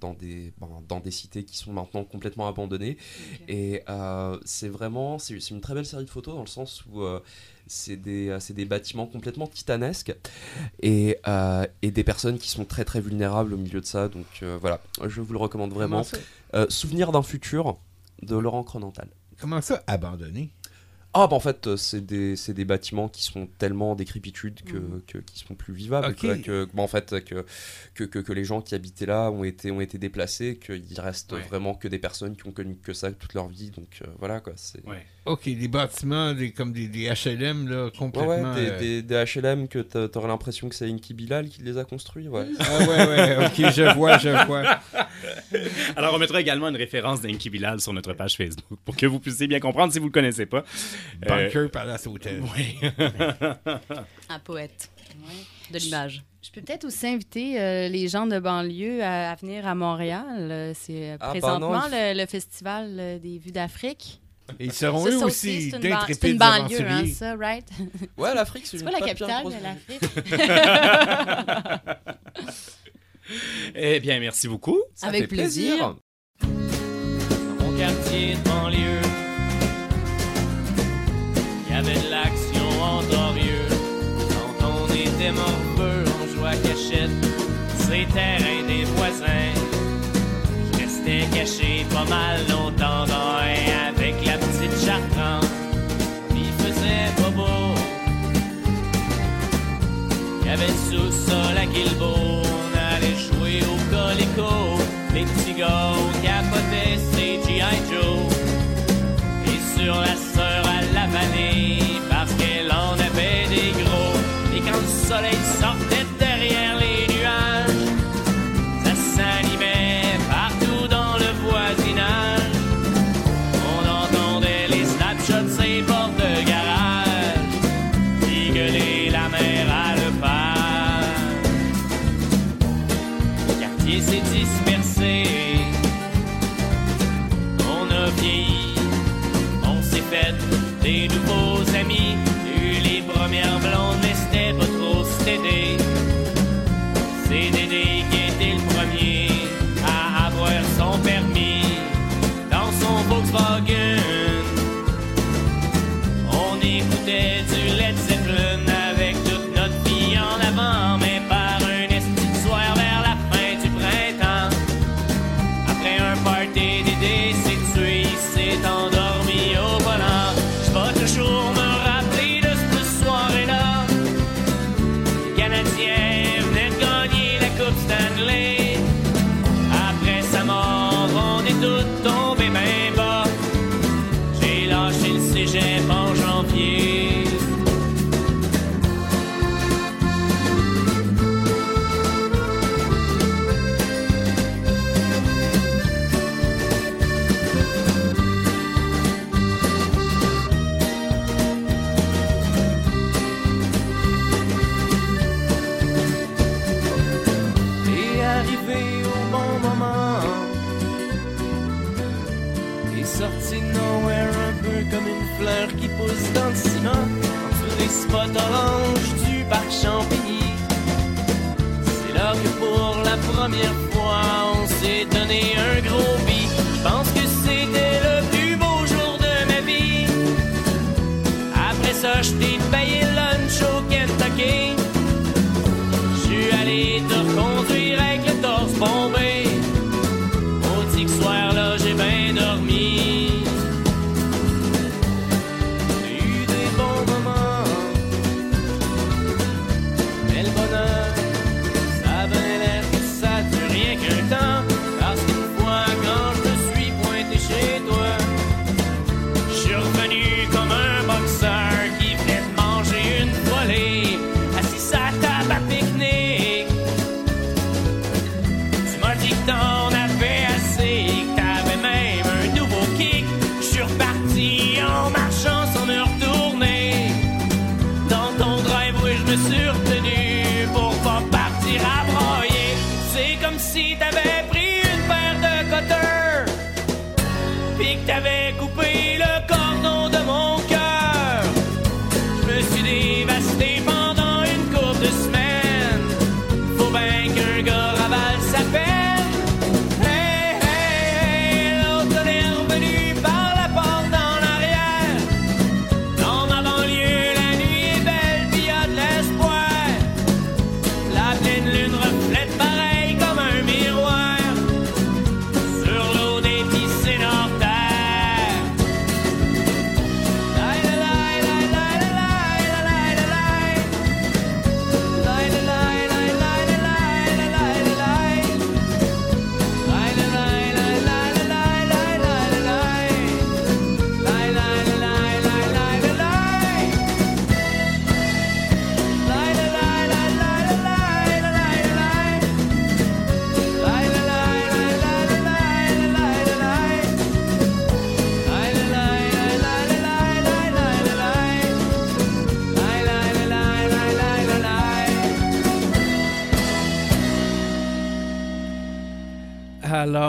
Speaker 8: dans des, ben, dans des cités qui sont maintenant complètement abandonnées. Et c'est vraiment, c'est c'est une très belle série de photos dans le sens où c'est des, euh, des bâtiments complètement titanesques et, euh, et des personnes qui sont très très vulnérables au milieu de ça. Donc euh, voilà, je vous le recommande vraiment. Euh, Souvenir d'un futur de Laurent Cronental.
Speaker 10: Comment ça, abandonné?
Speaker 8: Ah, bah en fait, euh, c'est des, c'est des bâtiments qui sont tellement en décrépitude que,
Speaker 10: Mhm.
Speaker 8: que- qui sont plus vivables. Que, bah, en fait, que, que, que, que les gens qui habitaient là ont été, ont été déplacés, qu'il reste
Speaker 10: Ouais.
Speaker 8: vraiment que des personnes qui ont connu que ça toute leur vie. Donc euh, voilà quoi. C'est...
Speaker 10: OK, des bâtiments des, comme des, des HLM, là, complètement...
Speaker 8: ouais, des,
Speaker 10: euh,
Speaker 8: des, des HLM que t'a- t'aurais l'impression que c'est Inky Bilal qui les a construits. Ouais.
Speaker 10: Ah ouais, ouais, ok, je vois, je vois.
Speaker 7: Alors, on mettra également une référence d'Inky Bilal sur notre page Facebook pour que vous puissiez bien comprendre si vous ne le connaissez pas.
Speaker 10: Bunker Palace Hotel.
Speaker 7: Oui.
Speaker 9: Un poète de l'image.
Speaker 1: Je peux peut-être aussi inviter euh, les gens de banlieue à, à venir à Montréal. Euh, C'est euh,
Speaker 10: Ah,
Speaker 1: présentement le, le festival euh, des vues d'Afrique.
Speaker 10: Ils seront eux aussi
Speaker 1: c'est une,
Speaker 10: d'intrépides
Speaker 1: c'est une banlieue, hein, ça, right?
Speaker 8: Ouais, l'Afrique, c'est
Speaker 1: pas la capitale de l'Afrique.
Speaker 7: Eh bien, merci beaucoup.
Speaker 8: Ça
Speaker 1: Avec
Speaker 8: fait
Speaker 1: plaisir.
Speaker 16: Dans mon quartier de banlieue, avait de l'action en Dorieux. Quand on était morveux, on jouait à cachette, ces terrains des voisins. Je restais caché pas mal longtemps dans un avec la petite chartrande. Il faisait pas beau. Il y avait le sous-sol à Guilbeault, on allait jouer au Coleco. Les petits gars soleil Rushdie bij je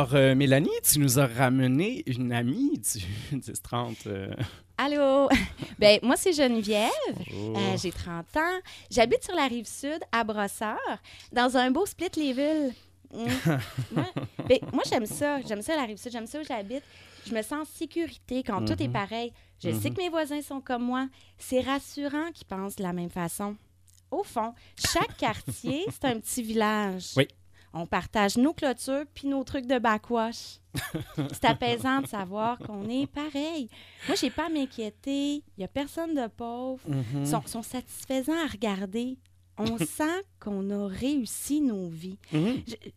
Speaker 7: Alors, euh, Mélanie, tu nous as ramené une amie du 10-30. Euh...
Speaker 1: Allô? ben, moi, c'est Geneviève.
Speaker 7: Oh.
Speaker 1: Euh, j'ai 30 ans. J'habite sur la rive sud, à Brossard, dans un beau split les villes. Mmh. moi, ben, moi j'aime ça. J'aime ça, la rive sud. J'aime ça où j'habite. Je me sens en sécurité quand tout est
Speaker 17: mhm.
Speaker 1: pareil. Je sais
Speaker 17: mhm.
Speaker 1: que mes voisins sont comme moi. C'est rassurant qu'ils pensent de la même façon. Au fond, chaque quartier, c'est un petit village.
Speaker 7: Oui
Speaker 1: on partage nos clôtures puis nos trucs de backwash. c'est apaisant de savoir qu'on est pareil. Moi, j'ai pas à m'inquiéter. Il n'y a personne de pauvre. Ils sont, satisfaisants à regarder. On sent qu'on a réussi nos vies.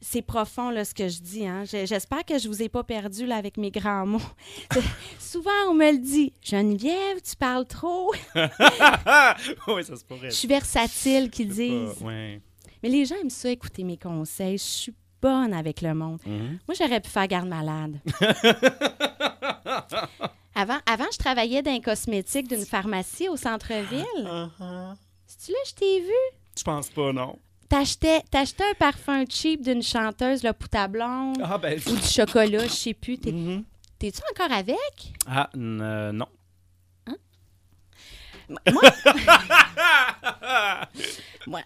Speaker 1: C'est profond, là, ce que je dis. Hein. J'espère que je vous ai pas perdu là, avec mes grands mots. Souvent, on me le dit. Geneviève, tu parles trop.
Speaker 7: ça se.
Speaker 1: Je suis versatile, qu'ils disent. Mais les gens aiment ça, écouter mes conseils. Je suis bonne avec le monde.
Speaker 7: Mhm.
Speaker 1: Moi, j'aurais pu faire garde-malade. avant, avant, je travaillais dans un cosmétique d'une pharmacie au centre-ville.
Speaker 7: Uh-huh.
Speaker 1: C'est-tu là que je t'ai vu?
Speaker 7: Je pense pas, non.
Speaker 1: T'achetais, t'achetais un parfum cheap d'une chanteuse, le Pouta Blonde,
Speaker 7: Ah, ben.
Speaker 1: ou du chocolat, je sais plus. T'es,
Speaker 7: Mhm.
Speaker 1: T'es-tu encore avec?
Speaker 7: Ah, euh, non.
Speaker 1: Moi? Moi.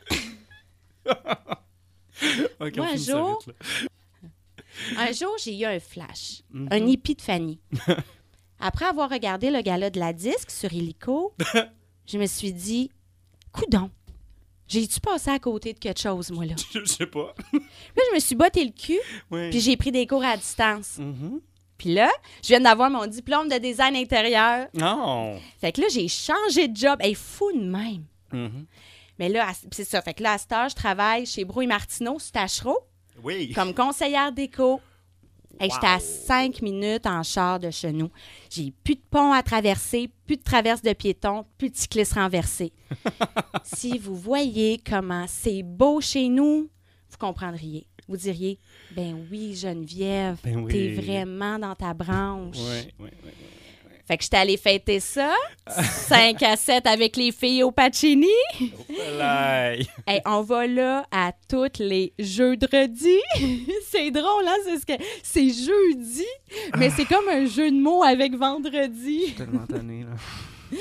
Speaker 1: Moi, un jour, un jour, j'ai eu un flash,
Speaker 7: Mhm.
Speaker 1: un épiphanie. Après avoir regardé le gala de la disque sur Illico, je me suis dit, coudon, j'ai-tu passé à côté de quelque chose, moi, là?
Speaker 7: Je sais pas.
Speaker 1: Là, je me suis botté le cul,
Speaker 7: Oui.
Speaker 1: puis j'ai pris des cours à distance.
Speaker 7: Mhm.
Speaker 1: Puis là, je viens d'avoir mon diplôme de design intérieur.
Speaker 7: Non.
Speaker 1: Fait que là, j'ai changé de job. Elle fou de même.
Speaker 7: Mhm.
Speaker 1: Mais là, c'est ça. Fait que là, à cette heure, je travaille chez Brouille Martineau, sur Tachereau,
Speaker 7: Oui.
Speaker 1: comme conseillère déco. Hey, J'étais à
Speaker 7: Wow.
Speaker 1: cinq minutes en char de chez nous. J'ai plus de pont à traverser, plus de traverse de piétons, plus de cyclistes renversés. si vous voyez comment c'est beau chez nous, vous comprendriez. Vous diriez, ben oui, Geneviève,
Speaker 7: Ben oui.
Speaker 1: t'es vraiment dans ta branche.
Speaker 7: Oui, oui, oui.
Speaker 1: Fait que j'étais allée fêter ça. 5 à 7 avec les filles au Pacini.
Speaker 7: Là.
Speaker 1: Hey, on va là à tous les jeudredis. c'est drôle, hein? C'est, ce que... c'est jeudi, mais c'est comme un jeu de mots avec vendredi.
Speaker 7: Tellement tanné, là.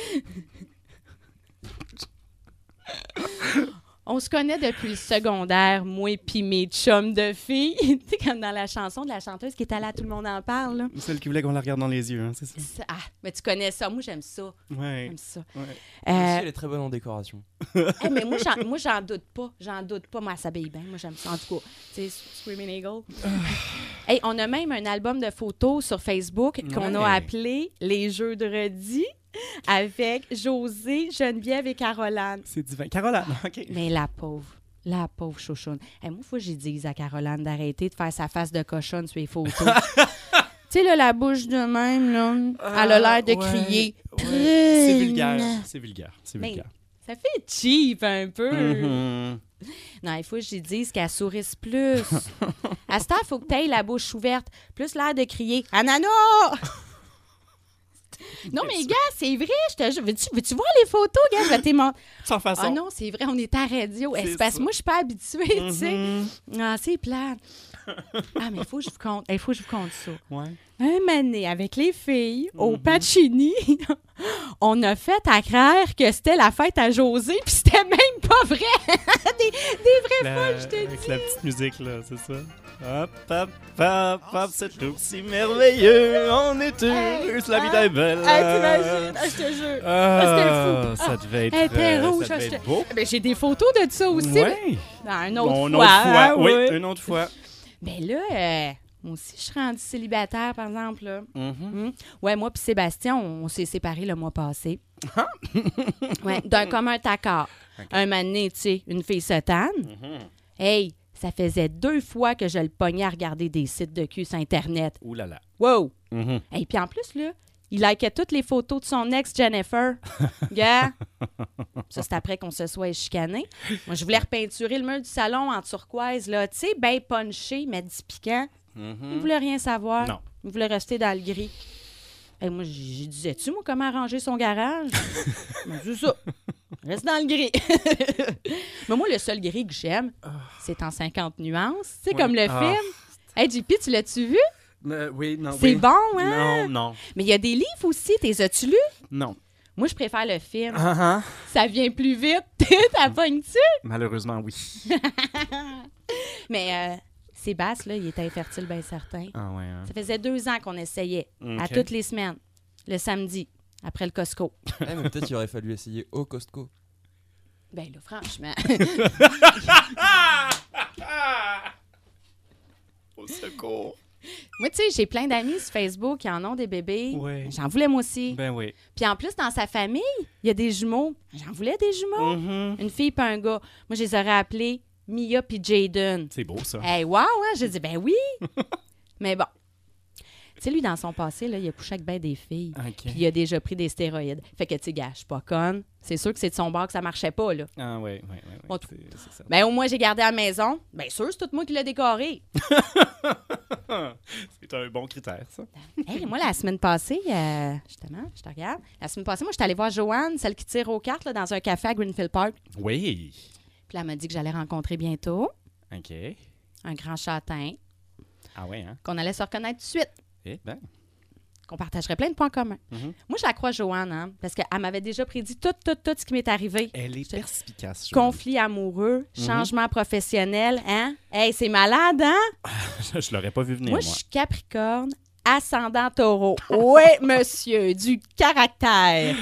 Speaker 1: On se connaît depuis le secondaire, moi et mes chums de filles. tu sais, comme dans la chanson de la chanteuse qui est allée à Tout le monde en parle. là.
Speaker 7: Celle qui voulait qu'on la regarde dans les yeux, hein, c'est ça?
Speaker 1: Ça- Ah, mais tu connais ça. Moi, j'aime ça.
Speaker 7: Ouais.
Speaker 1: J'aime ça.
Speaker 7: Ouais.
Speaker 1: Euh,
Speaker 8: elle est très bonne en décoration.
Speaker 1: Eh, mais moi, j'en, moi, j'en doute pas. J'en doute pas. Moi, elle s'habille bien. Moi, j'aime ça. En tout cas, tu sais, Screaming Eagle. hey, on a même un album de photos sur Facebook qu'on a appelé Les Jeux de redis avec José, Geneviève et Caroline.
Speaker 7: C'est divin. Caroline, OK.
Speaker 1: Mais la pauvre. La pauvre chouchoune. Hey, moi, il faut que j'ai dit à Caroline d'arrêter de faire sa face de cochonne sur les photos. tu sais, là, la bouche de même, là, elle a l'air de
Speaker 7: ouais,
Speaker 1: crier.
Speaker 7: ouais. C'est vulgaire. C'est vulgaire. C'est vulgaire.
Speaker 1: ça fait cheap un peu.
Speaker 7: Mhm.
Speaker 1: Non, il faut que j'y dise qu'elle sourisse plus. à cette heure, il faut que tu aies la bouche ouverte. Plus l'air de crier Ananas! Non, mais gars, c'est vrai, je te jure. Veux-tu, veux-tu voir les photos, gars? Je vais te montrer.
Speaker 7: Sans façon.
Speaker 1: Ah non, c'est vrai, on est à radio. Eh, que moi, je suis pas habituée, tu sais.
Speaker 7: Mhm.
Speaker 1: Ah, c'est plat. ah, mais il faut que je vous compte. Il faut que je vous compte ça.
Speaker 7: Ouais.
Speaker 1: Un mané avec les filles au Pacini, on a fait à croire que c'était la fête à José, puis c'était même pas vrai. des, des vraies folles, je te
Speaker 7: avec
Speaker 1: dis.
Speaker 7: la petite musique, là, c'est ça? Hop, hop, hop, hop, c'est tout si merveilleux, on est heureux, la vie est belle.
Speaker 1: Ah, t'imagines? Ah, je te jure.
Speaker 7: Ah,
Speaker 1: Ah, c'était fou.
Speaker 7: ça
Speaker 1: Ah,
Speaker 7: devait être, euh, ça
Speaker 1: ah,
Speaker 7: devait être beau.
Speaker 1: Ben, J'ai des photos de ça aussi. Non, une autre fois. hein,
Speaker 7: oui, une autre fois.
Speaker 1: Ben là, euh, moi aussi, je suis rendue célibataire, par exemple. Là.
Speaker 7: Mhm.
Speaker 1: Hmm? Ouais, moi puis Sébastien, on, on s'est séparés le mois passé.
Speaker 7: Ah!
Speaker 1: ouais, d'un commun accord. Un donné, tu sais, une fille se tanne.
Speaker 7: Mhm.
Speaker 1: Hey, ça faisait deux fois que je le pognais à regarder des sites de cul sur Internet.
Speaker 7: Ouh là là.
Speaker 1: Wow! Et puis en plus, là, il likait toutes les photos de son ex, Jennifer. Gars, ça, c'est après qu'on se soit chicané. Moi, je voulais repeinturer le mur du salon en turquoise, là, tu sais, bien punché, mais du piquant.
Speaker 7: Mhm.
Speaker 1: Il voulait rien savoir.
Speaker 7: Non.
Speaker 1: Il voulait rester dans le gris. Et moi, j'ai disais-tu, moi, comment arranger son garage? Ben, c'est ça. Reste dans le gris. Mais moi, le seul gris que j'aime, c'est en 50 nuances.
Speaker 7: Ouais.
Speaker 1: comme le
Speaker 7: Ah.
Speaker 1: film. Hey, JP, tu l'as-tu vu?
Speaker 7: Euh, oui, non,
Speaker 1: C'est
Speaker 7: oui.
Speaker 1: bon, hein?
Speaker 7: Non, non,
Speaker 1: Mais il y a des livres aussi. T'es as-tu lu?
Speaker 7: non.
Speaker 1: Moi, je préfère le film.
Speaker 7: Ah, ah.
Speaker 1: Ça vient plus vite. T'as pognes-tu?
Speaker 7: Malheureusement, oui.
Speaker 1: Mais euh, Sébastien, là, il était infertile, bien certain.
Speaker 7: Ah ouais, hein.
Speaker 1: Ça faisait deux ans qu'on essayait, à toutes les semaines, le samedi, après le Costco.
Speaker 8: Eh, mais peut-être qu'il aurait fallu essayer au Costco.
Speaker 1: Ben là, franchement.
Speaker 7: Au secours.
Speaker 1: Moi, tu sais, j'ai plein d'amis sur Facebook qui en ont des bébés.
Speaker 7: Ouais.
Speaker 1: J'en voulais moi aussi.
Speaker 7: Ben oui.
Speaker 1: Puis en plus, dans sa famille, il y a des jumeaux. J'en voulais des jumeaux.
Speaker 7: Mm-hmm.
Speaker 1: Une fille puis un gars. Moi, je les aurais appelés Mia puis Jaden.
Speaker 7: C'est beau, ça.
Speaker 1: Hey, wow, hein? J'ai dit, ben oui. Mais bon. Tu sais, lui, dans son passé, là, il a couché avec ben des filles. Puis il a déjà pris des stéroïdes. Fait que, tu sais, gars, je suis pas conne. C'est sûr que c'est de son bord que ça marchait pas, là.
Speaker 7: Ah, ouais, ouais, ouais.
Speaker 1: On
Speaker 7: ouais.
Speaker 1: trouve.
Speaker 7: C'est- c'est ça.
Speaker 1: Ben, au moins, j'ai gardé à la maison. Bien sûr, c'est tout moi qui l'ai décoré.
Speaker 7: C'est un bon critère, ça.
Speaker 1: Hey, moi, la semaine passée, euh, justement, je te regarde. La semaine passée, moi, j'étais allée voir Joanne, celle qui tire aux cartes, là, dans un café à Greenfield Park.
Speaker 7: Oui.
Speaker 1: Puis là, elle m'a dit que j'allais rencontrer bientôt
Speaker 7: OK.
Speaker 1: un grand châtain,
Speaker 7: Ah, ouais, hein?
Speaker 1: qu'on allait se reconnaître tout de suite,
Speaker 7: Eh ben.
Speaker 1: qu'on partagerait plein de points communs.
Speaker 7: Mhm.
Speaker 1: Moi, je la crois, Joanne, hein, parce qu'elle m'avait déjà prédit tout, tout, tout ce qui m'est arrivé.
Speaker 7: Elle est perspicace. Joanne.
Speaker 1: Conflit amoureux,
Speaker 7: Mhm.
Speaker 1: changement professionnel, hein? Hey, c'est malade, hein?
Speaker 7: je l'aurais pas vu venir,
Speaker 1: moi,
Speaker 7: moi.
Speaker 1: je suis Capricorne, ascendant taureau. Oui, monsieur, du caractère.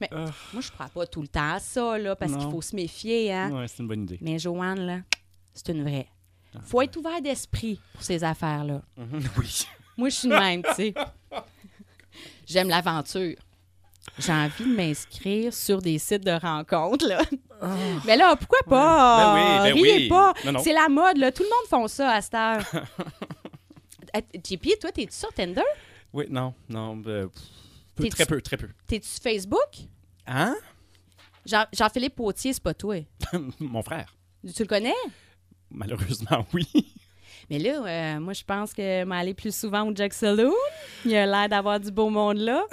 Speaker 1: Mais moi, je crois pas tout le temps à ça, là, parce qu'il faut se méfier, hein?
Speaker 7: Ouais, c'est une bonne idée.
Speaker 1: Mais Joanne, là, c'est une vraie. faut être ouvert d'esprit pour ces affaires-là.
Speaker 7: Mhm, Oui.
Speaker 1: Moi, je suis de même, tu sais. J'aime l'aventure. J'ai envie de m'inscrire sur des sites de rencontres, là. Mais là, pourquoi pas?
Speaker 7: Ben oui, ben
Speaker 1: Riez
Speaker 7: oui.
Speaker 1: pas. C'est la mode, là. Tout le monde font ça à cette heure. JP, toi, t'es-tu sur Tinder?
Speaker 7: Oui, non, non. ben, peu, très peu, très peu.
Speaker 1: T'es-tu sur Facebook?
Speaker 7: Hein?
Speaker 1: Jean- Jean-Philippe Potier, c'est pas toi.
Speaker 7: Mon frère.
Speaker 1: Tu le connais?
Speaker 7: Malheureusement, oui.
Speaker 1: Mais là, euh, moi, je pense que m'aller plus souvent au Jack Saloon. Il a l'air d'avoir du beau monde là.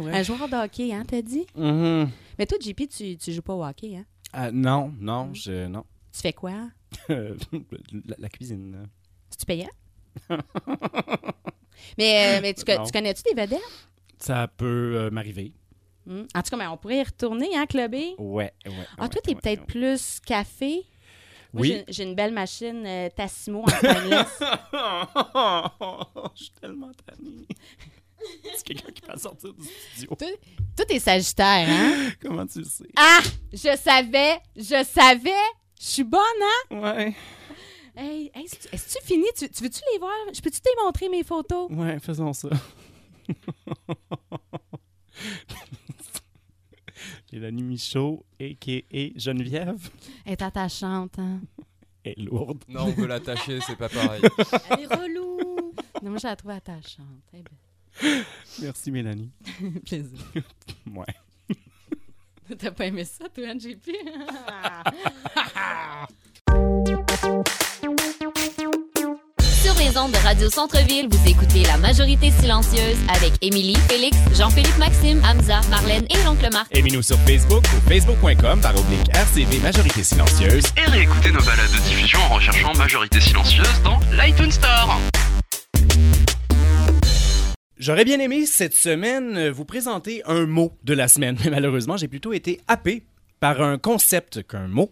Speaker 7: ouais.
Speaker 1: Un joueur de hockey, hein, t'as dit?
Speaker 7: Mhm.
Speaker 1: Mais toi, JP, tu, tu joues pas au hockey, hein?
Speaker 7: Ah, non, non, je. Non.
Speaker 1: Tu fais quoi?
Speaker 7: la, la cuisine.
Speaker 1: C'est-tu payant? mais euh, mais tu, tu connais-tu des vedettes?
Speaker 7: Ça peut euh, m'arriver.
Speaker 1: Hmm. En tout cas, mais on pourrait y retourner, hein, clubber?
Speaker 7: Ouais, ouais.
Speaker 1: Ah,
Speaker 7: ouais,
Speaker 1: toi, t'es
Speaker 7: ouais,
Speaker 1: peut-être
Speaker 7: ouais.
Speaker 1: plus café. Moi,
Speaker 7: Oui.
Speaker 1: j'ai- une belle machine euh, Tassimo en stainless.
Speaker 7: Je suis tellement tanné. C'est quelqu'un qui va sortir du studio.
Speaker 1: Toi, toi, t'es sagittaire, hein?
Speaker 7: Comment tu le sais?
Speaker 1: Ah! Je savais! Je savais! Je suis bonne, hein?
Speaker 7: Ouais.
Speaker 1: Hey, hey, est-ce que- est-ce que tu finis? Tu, tu veux-tu les voir? Je peux-tu te montrer mes photos?
Speaker 7: Ouais, faisons ça. Mélanie Michaud, a.k.a. Geneviève,
Speaker 1: Elle est attachante, hein?
Speaker 7: est lourde.
Speaker 17: Non, on veut l'attacher, c'est pas pareil.
Speaker 1: Elle est relou! Non, moi, je la trouve attachante. Eh ben,
Speaker 7: Merci, Mélanie.
Speaker 1: plaisir.
Speaker 7: Ouais.
Speaker 1: T'as pas aimé ça, toi, JP?
Speaker 14: Sur les ondes de Radio Centre-Ville, vous écoutez La Majorité Silencieuse avec Émilie, Félix, Jean-Philippe Maxime, Hamza, Marlène et l'Oncle Marc.
Speaker 7: Aimez-nous sur Facebook ou facebook.com par oblique RCV Majorité Silencieuse.
Speaker 15: Et réécoutez nos balades de diffusion en recherchant Majorité Silencieuse dans l'iTunes Store.
Speaker 7: J'aurais bien aimé cette semaine euh, vous présenter un mot de la semaine, mais malheureusement, j'ai plutôt été happé par un concept qu'un mot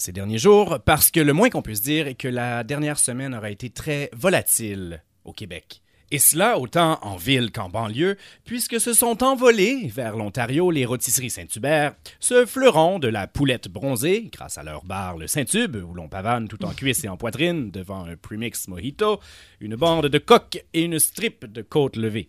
Speaker 7: ces derniers jours, parce que le moins qu'on puisse dire est que la dernière semaine aura été très volatile au Québec. Et cela autant en ville qu'en banlieue, puisque se sont envolés vers l'Ontario les rôtisseries Saint-Hubert, ce fleuron de la poulette bronzée, grâce à leur bar le Saint-Tube, où l'on pavane tout en cuisse et en poitrine devant un premix mojito, une bande de coques et une strip de côte levée.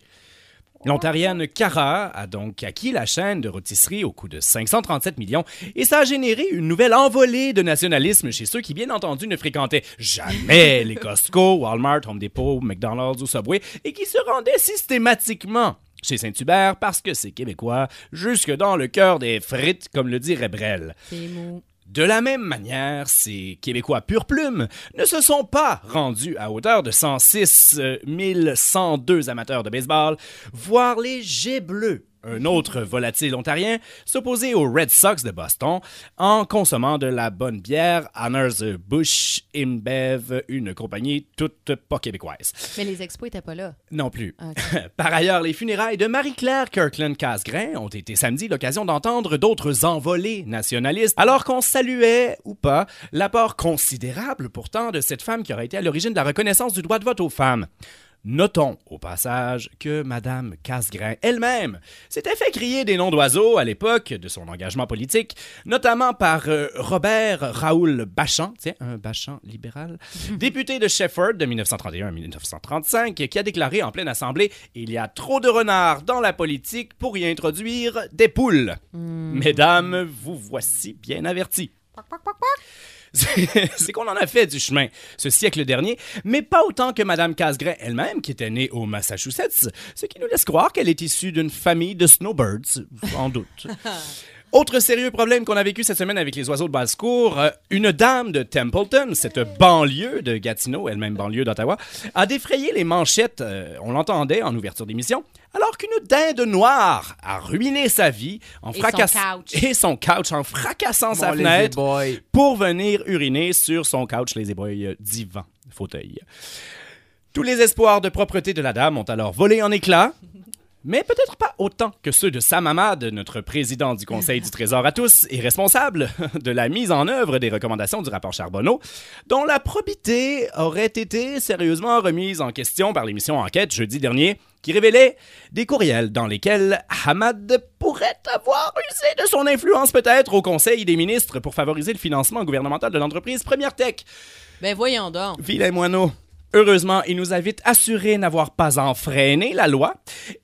Speaker 7: L'Ontarienne Cara a donc acquis la chaîne de rôtisserie au coût de 537 millions et ça a généré une nouvelle envolée de nationalisme chez ceux qui, bien entendu, ne fréquentaient jamais les Costco, Walmart, Home Depot, McDonald's ou Subway et qui se rendaient systématiquement chez Saint-Hubert parce que c'est québécois jusque dans le cœur des frites, comme le dirait Brel.
Speaker 1: C'est mou.
Speaker 7: De la même manière, ces Québécois pure plume ne se sont pas rendus à hauteur de 106 102 amateurs de baseball voir les Jets bleus, un autre volatile ontarien, s'opposer aux Red Sox de Boston en consommant de la bonne bière Anheuser-Busch InBev, une compagnie toute pas québécoise.
Speaker 1: Mais les expos étaient pas là.
Speaker 7: Non plus.
Speaker 1: Ok.
Speaker 7: Par ailleurs, les funérailles de Marie-Claire Kirkland-Casgrain ont été samedi l'occasion d'entendre d'autres envolées nationalistes, alors qu'on saluait, ou pas, l'apport considérable pourtant de cette femme qui aurait été à l'origine de la reconnaissance du droit de vote aux femmes. Notons au passage que Madame Casgrain elle-même s'était fait crier des noms d'oiseaux à l'époque de son engagement politique, notamment par euh, Robert Raoul Bachand, tiens, un Bachand libéral, député de Shefford de 1931 à 1935, qui a déclaré en pleine assemblée Il y a trop de renards dans la politique pour y introduire des poules. Mesdames, vous voici bien avertis. C'est qu'on en a fait du chemin ce siècle dernier, mais pas autant que Madame Casgrain elle-même, qui était née au Massachusetts, ce qui nous laisse croire qu'elle est issue d'une famille de snowbirds, sans doute. Autre sérieux problème qu'on a vécu cette semaine avec les oiseaux de basse-cour, euh, une dame de Templeton, cette banlieue de Gatineau, elle-même banlieue d'Ottawa, a défrayé les manchettes, euh, on l'entendait en ouverture d'émission, alors qu'une dinde noire a ruiné sa vie en
Speaker 1: Et son
Speaker 7: fracassant
Speaker 1: couch.
Speaker 7: et son couch en fracassant sa
Speaker 8: Bon,
Speaker 7: fenêtre pour venir uriner sur son couch, les éboys euh, divan, fauteuil. Tous les espoirs de propreté de la dame ont alors volé en éclats, mais peut-être pas autant que ceux de Sam Hamad, notre président du Conseil du Trésor à tous et responsable de la mise en œuvre des recommandations du rapport Charbonneau, dont la probité aurait été sérieusement remise en question par l'émission Enquête jeudi dernier, qui révélait des courriels dans lesquels Hamad pourrait avoir usé de son influence peut-être au Conseil des ministres pour favoriser le financement gouvernemental de l'entreprise Première Tech.
Speaker 18: Ben voyons donc.
Speaker 7: Vilain moineau. Heureusement, il nous a vite assuré n'avoir pas enfreiné la loi.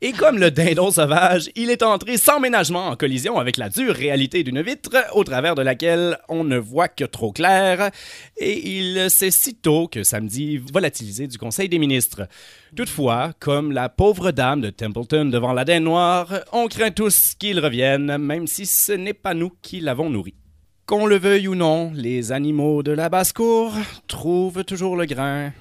Speaker 7: Et comme le dindon sauvage, il est entré sans ménagement en collision avec la dure réalité d'une vitre au travers de laquelle on ne voit que trop clair. Et il s'est sitôt que samedi volatilisé du Conseil des ministres. Toutefois, comme la pauvre dame de Templeton devant la dinde noire, on craint tous qu'il revienne, même si ce n'est pas nous qui l'avons nourri. Qu'on le veuille ou non, les animaux de la basse-cour trouvent toujours le grain.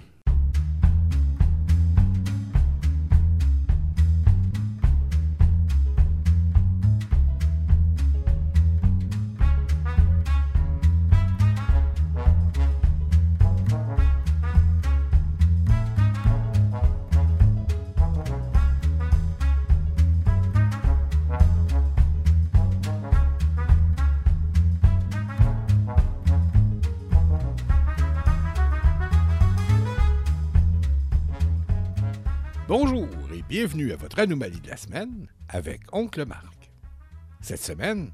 Speaker 10: Bonjour et bienvenue à votre anomalie de la semaine avec Oncle Marc. Cette semaine,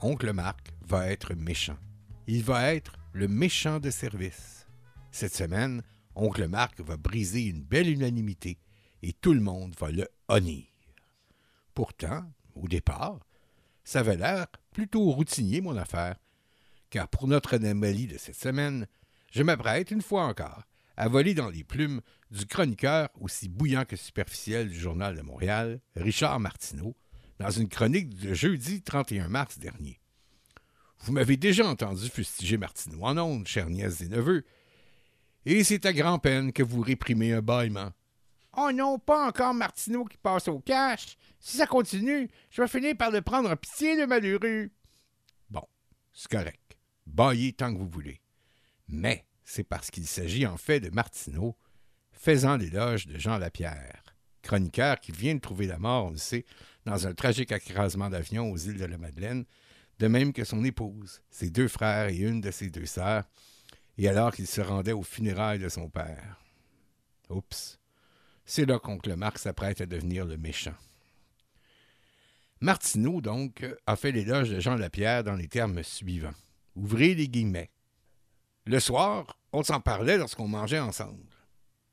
Speaker 10: Oncle Marc va être méchant. Il va être le méchant de service. Cette semaine, Oncle Marc va briser une belle unanimité et tout le monde va le honnir. Pourtant, au départ, ça avait l'air plutôt routinier, mon affaire, car pour notre anomalie de cette semaine, je m'apprête une fois encore à voler dans les plumes du chroniqueur aussi bouillant que superficiel du Journal de Montréal, Richard Martineau, dans une chronique de jeudi 31 mars dernier. Vous m'avez déjà entendu fustiger Martineau en ondes, chères nièces et neveux, et c'est à grand-peine que vous réprimez un bâillement. Oh non, pas encore Martineau qui passe au cash. Si ça continue, je vais finir par le prendre en pitié, le malheureux. Bon, c'est correct. Baillez tant que vous voulez. Mais c'est parce qu'il s'agit en fait de Martineau, faisant l'éloge de Jean Lapierre, chroniqueur qui vient de trouver la mort, on le sait, dans un tragique écrasement d'avion aux îles de la Madeleine, de même que son épouse, ses deux frères et une de ses deux sœurs, et alors qu'il se rendait aux funérailles de son père. Oups. C'est là qu'oncle Marc s'apprête à devenir le méchant. Martineau, donc, a fait l'éloge de Jean Lapierre dans les termes suivants. Ouvrez les guillemets. Le soir, on s'en parlait lorsqu'on mangeait ensemble.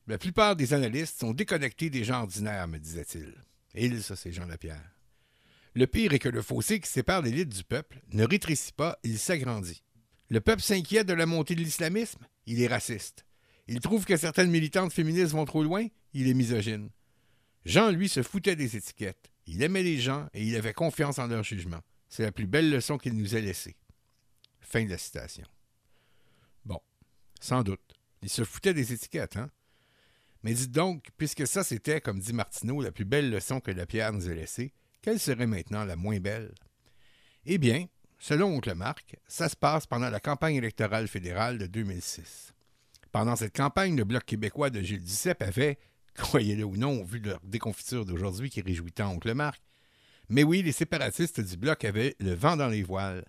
Speaker 10: La plupart des analystes sont déconnectés des gens ordinaires, me disait-il. Il, ça, c'est Jean Lapierre. Le pire est que le fossé qui sépare l'élite du peuple ne rétrécit pas, il s'agrandit. Le peuple s'inquiète de la montée de l'islamisme, il est raciste. Il trouve que certaines militantes féministes vont trop loin, il est misogyne. Jean, lui, se foutait des étiquettes. Il aimait les gens et il avait confiance en leur jugement. C'est la plus belle leçon qu'il nous ait laissée. Fin de la citation. Sans doute. Il se foutait des étiquettes, hein? Mais dites donc, puisque ça c'était, comme dit Martineau, la plus belle leçon que la pierre nous a laissée, quelle serait maintenant la moins belle? Eh bien, selon Oncle Marc, ça se passe pendant la campagne électorale fédérale de 2006. Pendant cette campagne, le Bloc québécois de Gilles Duceppe avait, croyez-le ou non, vu leur déconfiture d'aujourd'hui qui réjouit tant Oncle Marc, mais oui, les séparatistes du Bloc avaient le vent dans les voiles.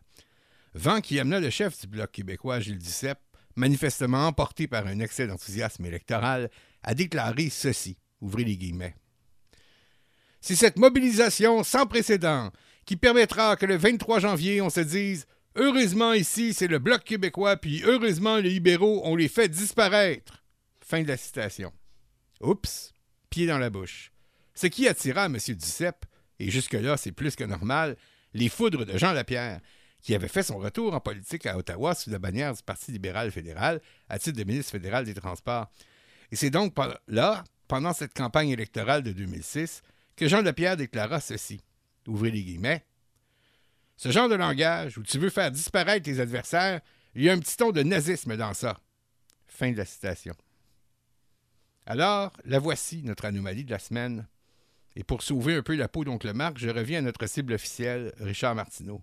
Speaker 10: Vent qui amena le chef du Bloc québécois, Gilles Duceppe, manifestement emporté par un excès d'enthousiasme électoral, a déclaré ceci. Ouvrez les guillemets. C'est cette mobilisation sans précédent qui permettra que le 23 janvier, on se dise Heureusement ici, c'est le Bloc québécois, puis heureusement les libéraux, on les fait disparaître. Fin de la citation. Oups, pied dans la bouche. Ce qui attira M. Duceppe, et jusque-là c'est plus que normal, les foudres de Jean Lapierre, qui avait fait son retour en politique à Ottawa sous la bannière du Parti libéral fédéral à titre de ministre fédéral des Transports. Et c'est donc là, pendant cette campagne électorale de 2006, que Jean Lapierre déclara ceci. Ouvrez les guillemets. Ce genre de langage où tu veux faire disparaître tes adversaires, il y a un petit ton de nazisme dans ça. Fin de la citation. Alors, la voici, notre anomalie de la semaine. Et pour sauver un peu la peau d'Oncle Marc, je reviens à notre cible officielle, Richard Martineau.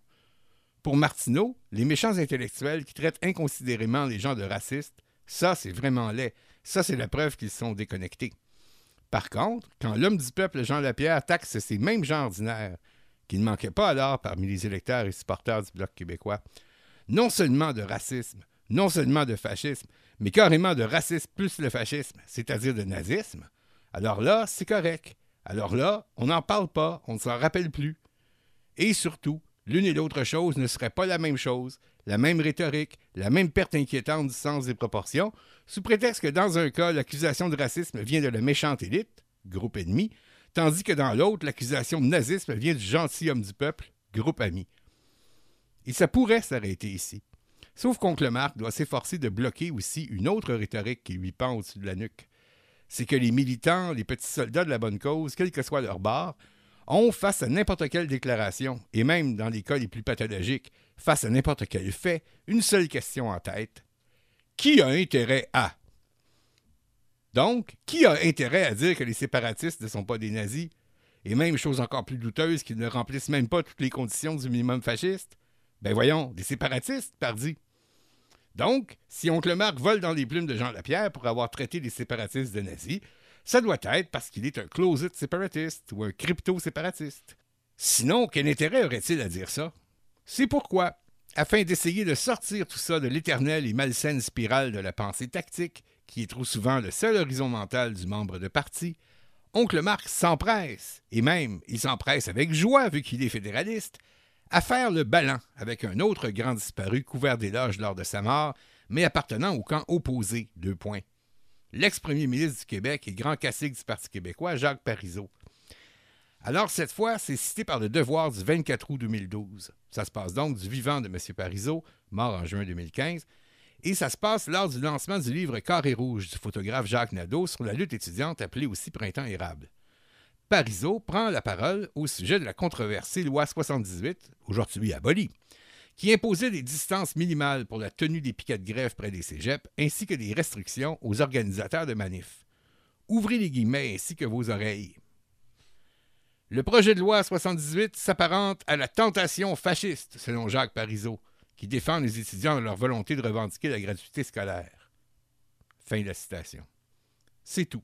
Speaker 10: Pour Martineau, les méchants intellectuels qui traitent inconsidérément les gens de racistes, ça, c'est vraiment laid. Ça, c'est la preuve qu'ils sont déconnectés. Par contre, quand l'homme du peuple Jean Lapierre taxe ces mêmes gens ordinaires, qui ne manquaient pas alors parmi les électeurs et supporters du Bloc québécois, non seulement de racisme, non seulement de fascisme, mais carrément de racisme plus le fascisme, c'est-à-dire de nazisme, alors là, c'est correct. Alors là, on n'en parle pas, on ne s'en rappelle plus. Et surtout, l'une et l'autre chose ne seraient pas la même chose, la même rhétorique, la même perte inquiétante du sens des proportions, sous prétexte que dans un cas, l'accusation de racisme vient de la méchante élite, groupe ennemi, tandis que dans l'autre, l'accusation de nazisme vient du gentil homme du peuple, groupe ami. Et ça pourrait s'arrêter ici. Sauf qu'Oncle Marc doit s'efforcer de bloquer aussi une autre rhétorique qui lui pend au-dessus de la nuque. C'est que les militants, les petits soldats de la bonne cause, quel que soit leur bar, ont, face à n'importe quelle déclaration, et même dans les cas les plus pathologiques, face à n'importe quel fait, une seule question en tête. Qui a intérêt à? Donc, qui a intérêt à dire que les séparatistes ne sont pas des nazis? Et même chose encore plus douteuse, qu'ils ne remplissent même pas toutes les conditions du minimum fasciste? Ben voyons, des séparatistes, pardi. Donc, si Oncle Marc vole dans les plumes de Jean Lapierre pour avoir traité les séparatistes de nazis, ça doit être parce qu'il est un closet séparatiste ou un crypto-séparatiste. Sinon, quel intérêt aurait-il à dire ça? C'est pourquoi, afin d'essayer de sortir tout ça de l'éternelle et malsaine spirale de la pensée tactique, qui est trop souvent le seul horizon mental du membre de parti, Oncle Marc s'empresse, et même il s'empresse avec joie vu qu'il est fédéraliste, à faire le balan avec un autre grand disparu couvert d'éloges lors de sa mort, mais appartenant au camp opposé, deux points. L'ex-premier ministre du Québec et grand cacique du Parti québécois, Jacques Parizeau. Alors, cette fois, c'est cité par le Devoir du 24 août 2012. Ça se passe donc du vivant de M. Parizeau, mort en juin 2015, et ça se passe lors du lancement du livre Carré rouge du photographe Jacques Nadeau sur la lutte étudiante appelée aussi Printemps érable. Parizeau prend la parole au sujet de la controversée loi 78, aujourd'hui abolie, qui imposait des distances minimales pour la tenue des piquets de grève près des cégeps, ainsi que des restrictions aux organisateurs de manifs. Ouvrez les guillemets ainsi que vos oreilles. Le projet de loi 78 s'apparente à la tentation fasciste, selon Jacques Parizeau, qui défend les étudiants dans leur volonté de revendiquer la gratuité scolaire. Fin de la citation. C'est tout.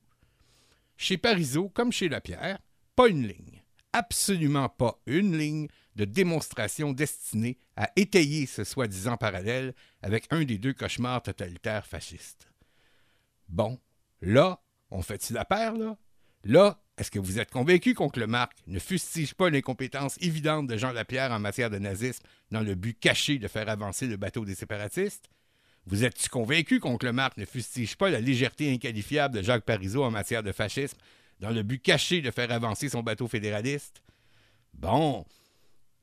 Speaker 10: Chez Parizeau, comme chez Lapierre, pas une ligne, absolument pas une ligne de démonstration destinée à étayer ce soi-disant parallèle avec un des deux cauchemars totalitaires fascistes. Bon, là, on fait-il la paire, là? Là, est-ce que vous êtes convaincu qu'Oncle Marc ne fustige pas l'incompétence évidente de Jean Lapierre en matière de nazisme dans le but caché de faire avancer le bateau des séparatistes? Vous êtes-tu convaincu qu'Oncle Marc ne fustige pas la légèreté inqualifiable de Jacques Parizeau en matière de fascisme dans le but caché de faire avancer son bateau fédéraliste? Bon.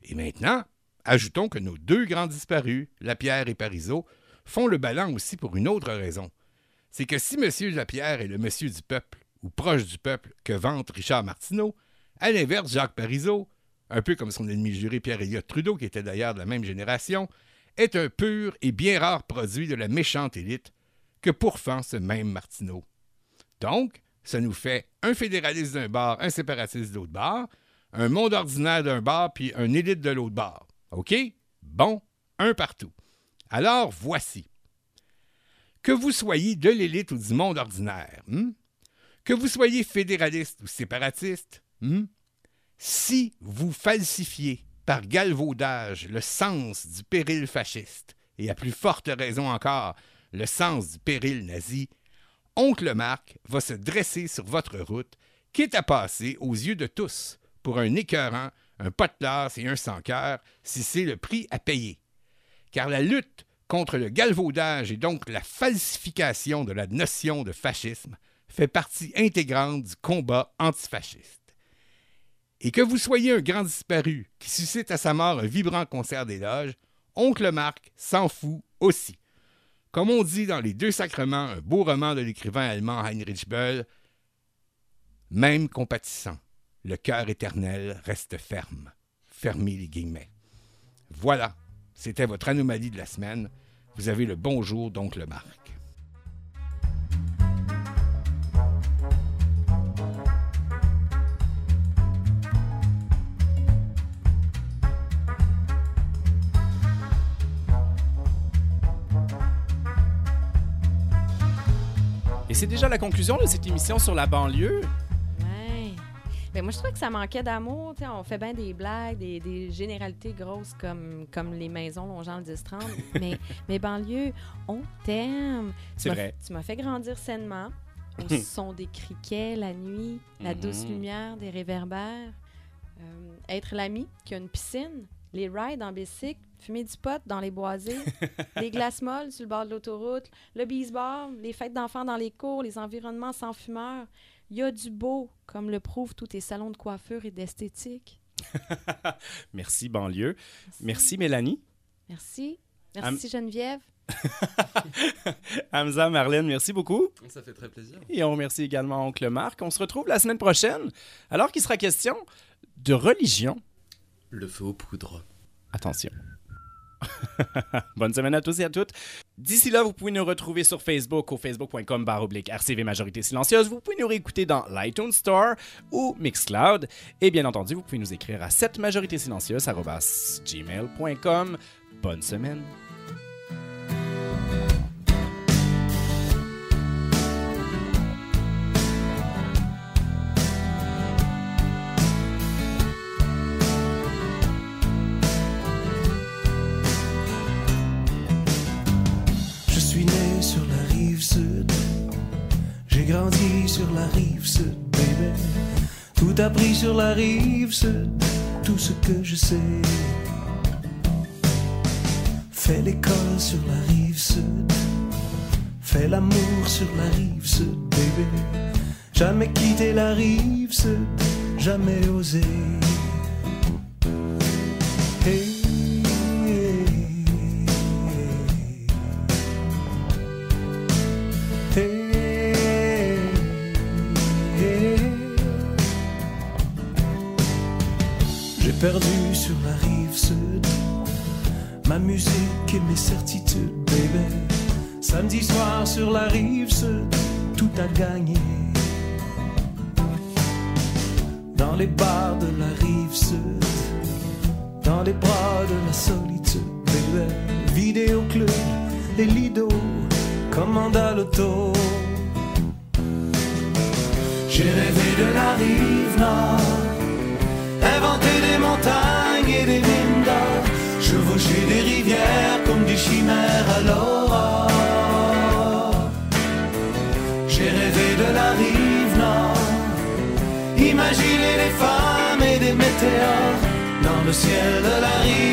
Speaker 10: Et maintenant, ajoutons que nos deux grands disparus, Lapierre et Parizeau, font le ballon aussi pour une autre raison. C'est que si M. Lapierre est le monsieur du peuple, ou proche du peuple, que vante Richard Martineau, à l'inverse, Jacques Parizeau, un peu comme son ennemi juré Pierre-Éliott Trudeau, qui était d'ailleurs de la même génération, est un pur et bien rare produit de la méchante élite que pourfend ce même Martineau. Donc, ça nous fait un fédéraliste d'un bar, un séparatiste de l'autre bar, un monde ordinaire d'un bar, puis un élite de l'autre bar. OK? Bon, un partout. Alors, voici. Que vous soyez de l'élite ou du monde ordinaire, hmm? que vous soyez fédéraliste ou séparatiste, hmm? si vous falsifiez par galvaudage le sens du péril fasciste, et à plus forte raison encore, le sens du péril nazi, Oncle Marc va se dresser sur votre route, quitte à passer aux yeux de tous pour un écœurant, un pas de et un sans cœur, si c'est le prix à payer. Car la lutte contre le galvaudage et donc la falsification de la notion de fascisme fait partie intégrante du combat antifasciste. Et que vous soyez un grand disparu qui suscite à sa mort un vibrant concert d'éloges, Oncle Marc s'en fout aussi. Comme on dit dans Les Deux Sacrements, un beau roman de l'écrivain allemand Heinrich Böll, même compatissant, le cœur éternel reste ferme. Fermez les guillemets. Voilà, c'était votre anomalie de la semaine. Vous avez le bonjour d'Oncle Marc.
Speaker 7: Et c'est déjà la conclusion de cette émission sur la banlieue.
Speaker 1: Ouais. Ben moi, je trouvais que ça manquait d'amour. On fait bien des blagues, des, des généralités grosses comme, comme les maisons longeant le 10-30. mais, mais banlieue, on t'aime.
Speaker 7: C'est
Speaker 1: Tu m'as-
Speaker 7: vrai.
Speaker 1: Tu m'as fait grandir sainement au son des criquets la nuit, la douce
Speaker 7: Mhm.
Speaker 1: lumière des réverbères. Euh, être l'ami qui a une piscine, les rides en bicycle, fumer du pot dans les boisés, les glaces molles sur le bord de l'autoroute, le baseball, les fêtes d'enfants dans les cours, les environnements sans fumeurs. Il y a du beau, comme le prouvent tous tes salons de coiffure et d'esthétique.
Speaker 7: Merci, banlieue. Merci, Mélanie.
Speaker 1: Merci. Merci, Geneviève.
Speaker 7: Hamza, Marlène, merci beaucoup.
Speaker 8: Ça fait très plaisir.
Speaker 7: Et on remercie également Oncle Marc. On se retrouve la semaine prochaine, alors qu'il sera question de religion.
Speaker 8: Le feu aux poudres.
Speaker 7: Attention. Bonne semaine à tous et à toutes. D'ici là, vous pouvez nous retrouver sur Facebook au facebook.com RCV Majorité Silencieuse. Vous pouvez nous réécouter dans l'iTunes Store ou Mixcloud. Et bien entendu, vous pouvez nous écrire à cette majorité silencieuse. Bonne semaine.
Speaker 18: Tout appris sur la rive sud, tout ce que je sais. Fais l'école sur la rive sud. Fais l'amour sur la rive sud, baby. Jamais quitté la rive sud, jamais osé. Perdu sur la rive sud ma musique et mes certitudes, baby. Samedi soir sur la rive sud, tout a gagné. Dans les bars de la rive sud, dans les bras de la solitude, baby. Vidéoclub et Lido, commande à l'auto. J'ai rêvé de la rive nord, inventé des montagnes et des mines d'or, chevauché des rivières comme des chimères à l'aurore. J'ai rêvé de la rive nord, imaginé des femmes et des météores dans le ciel de la rive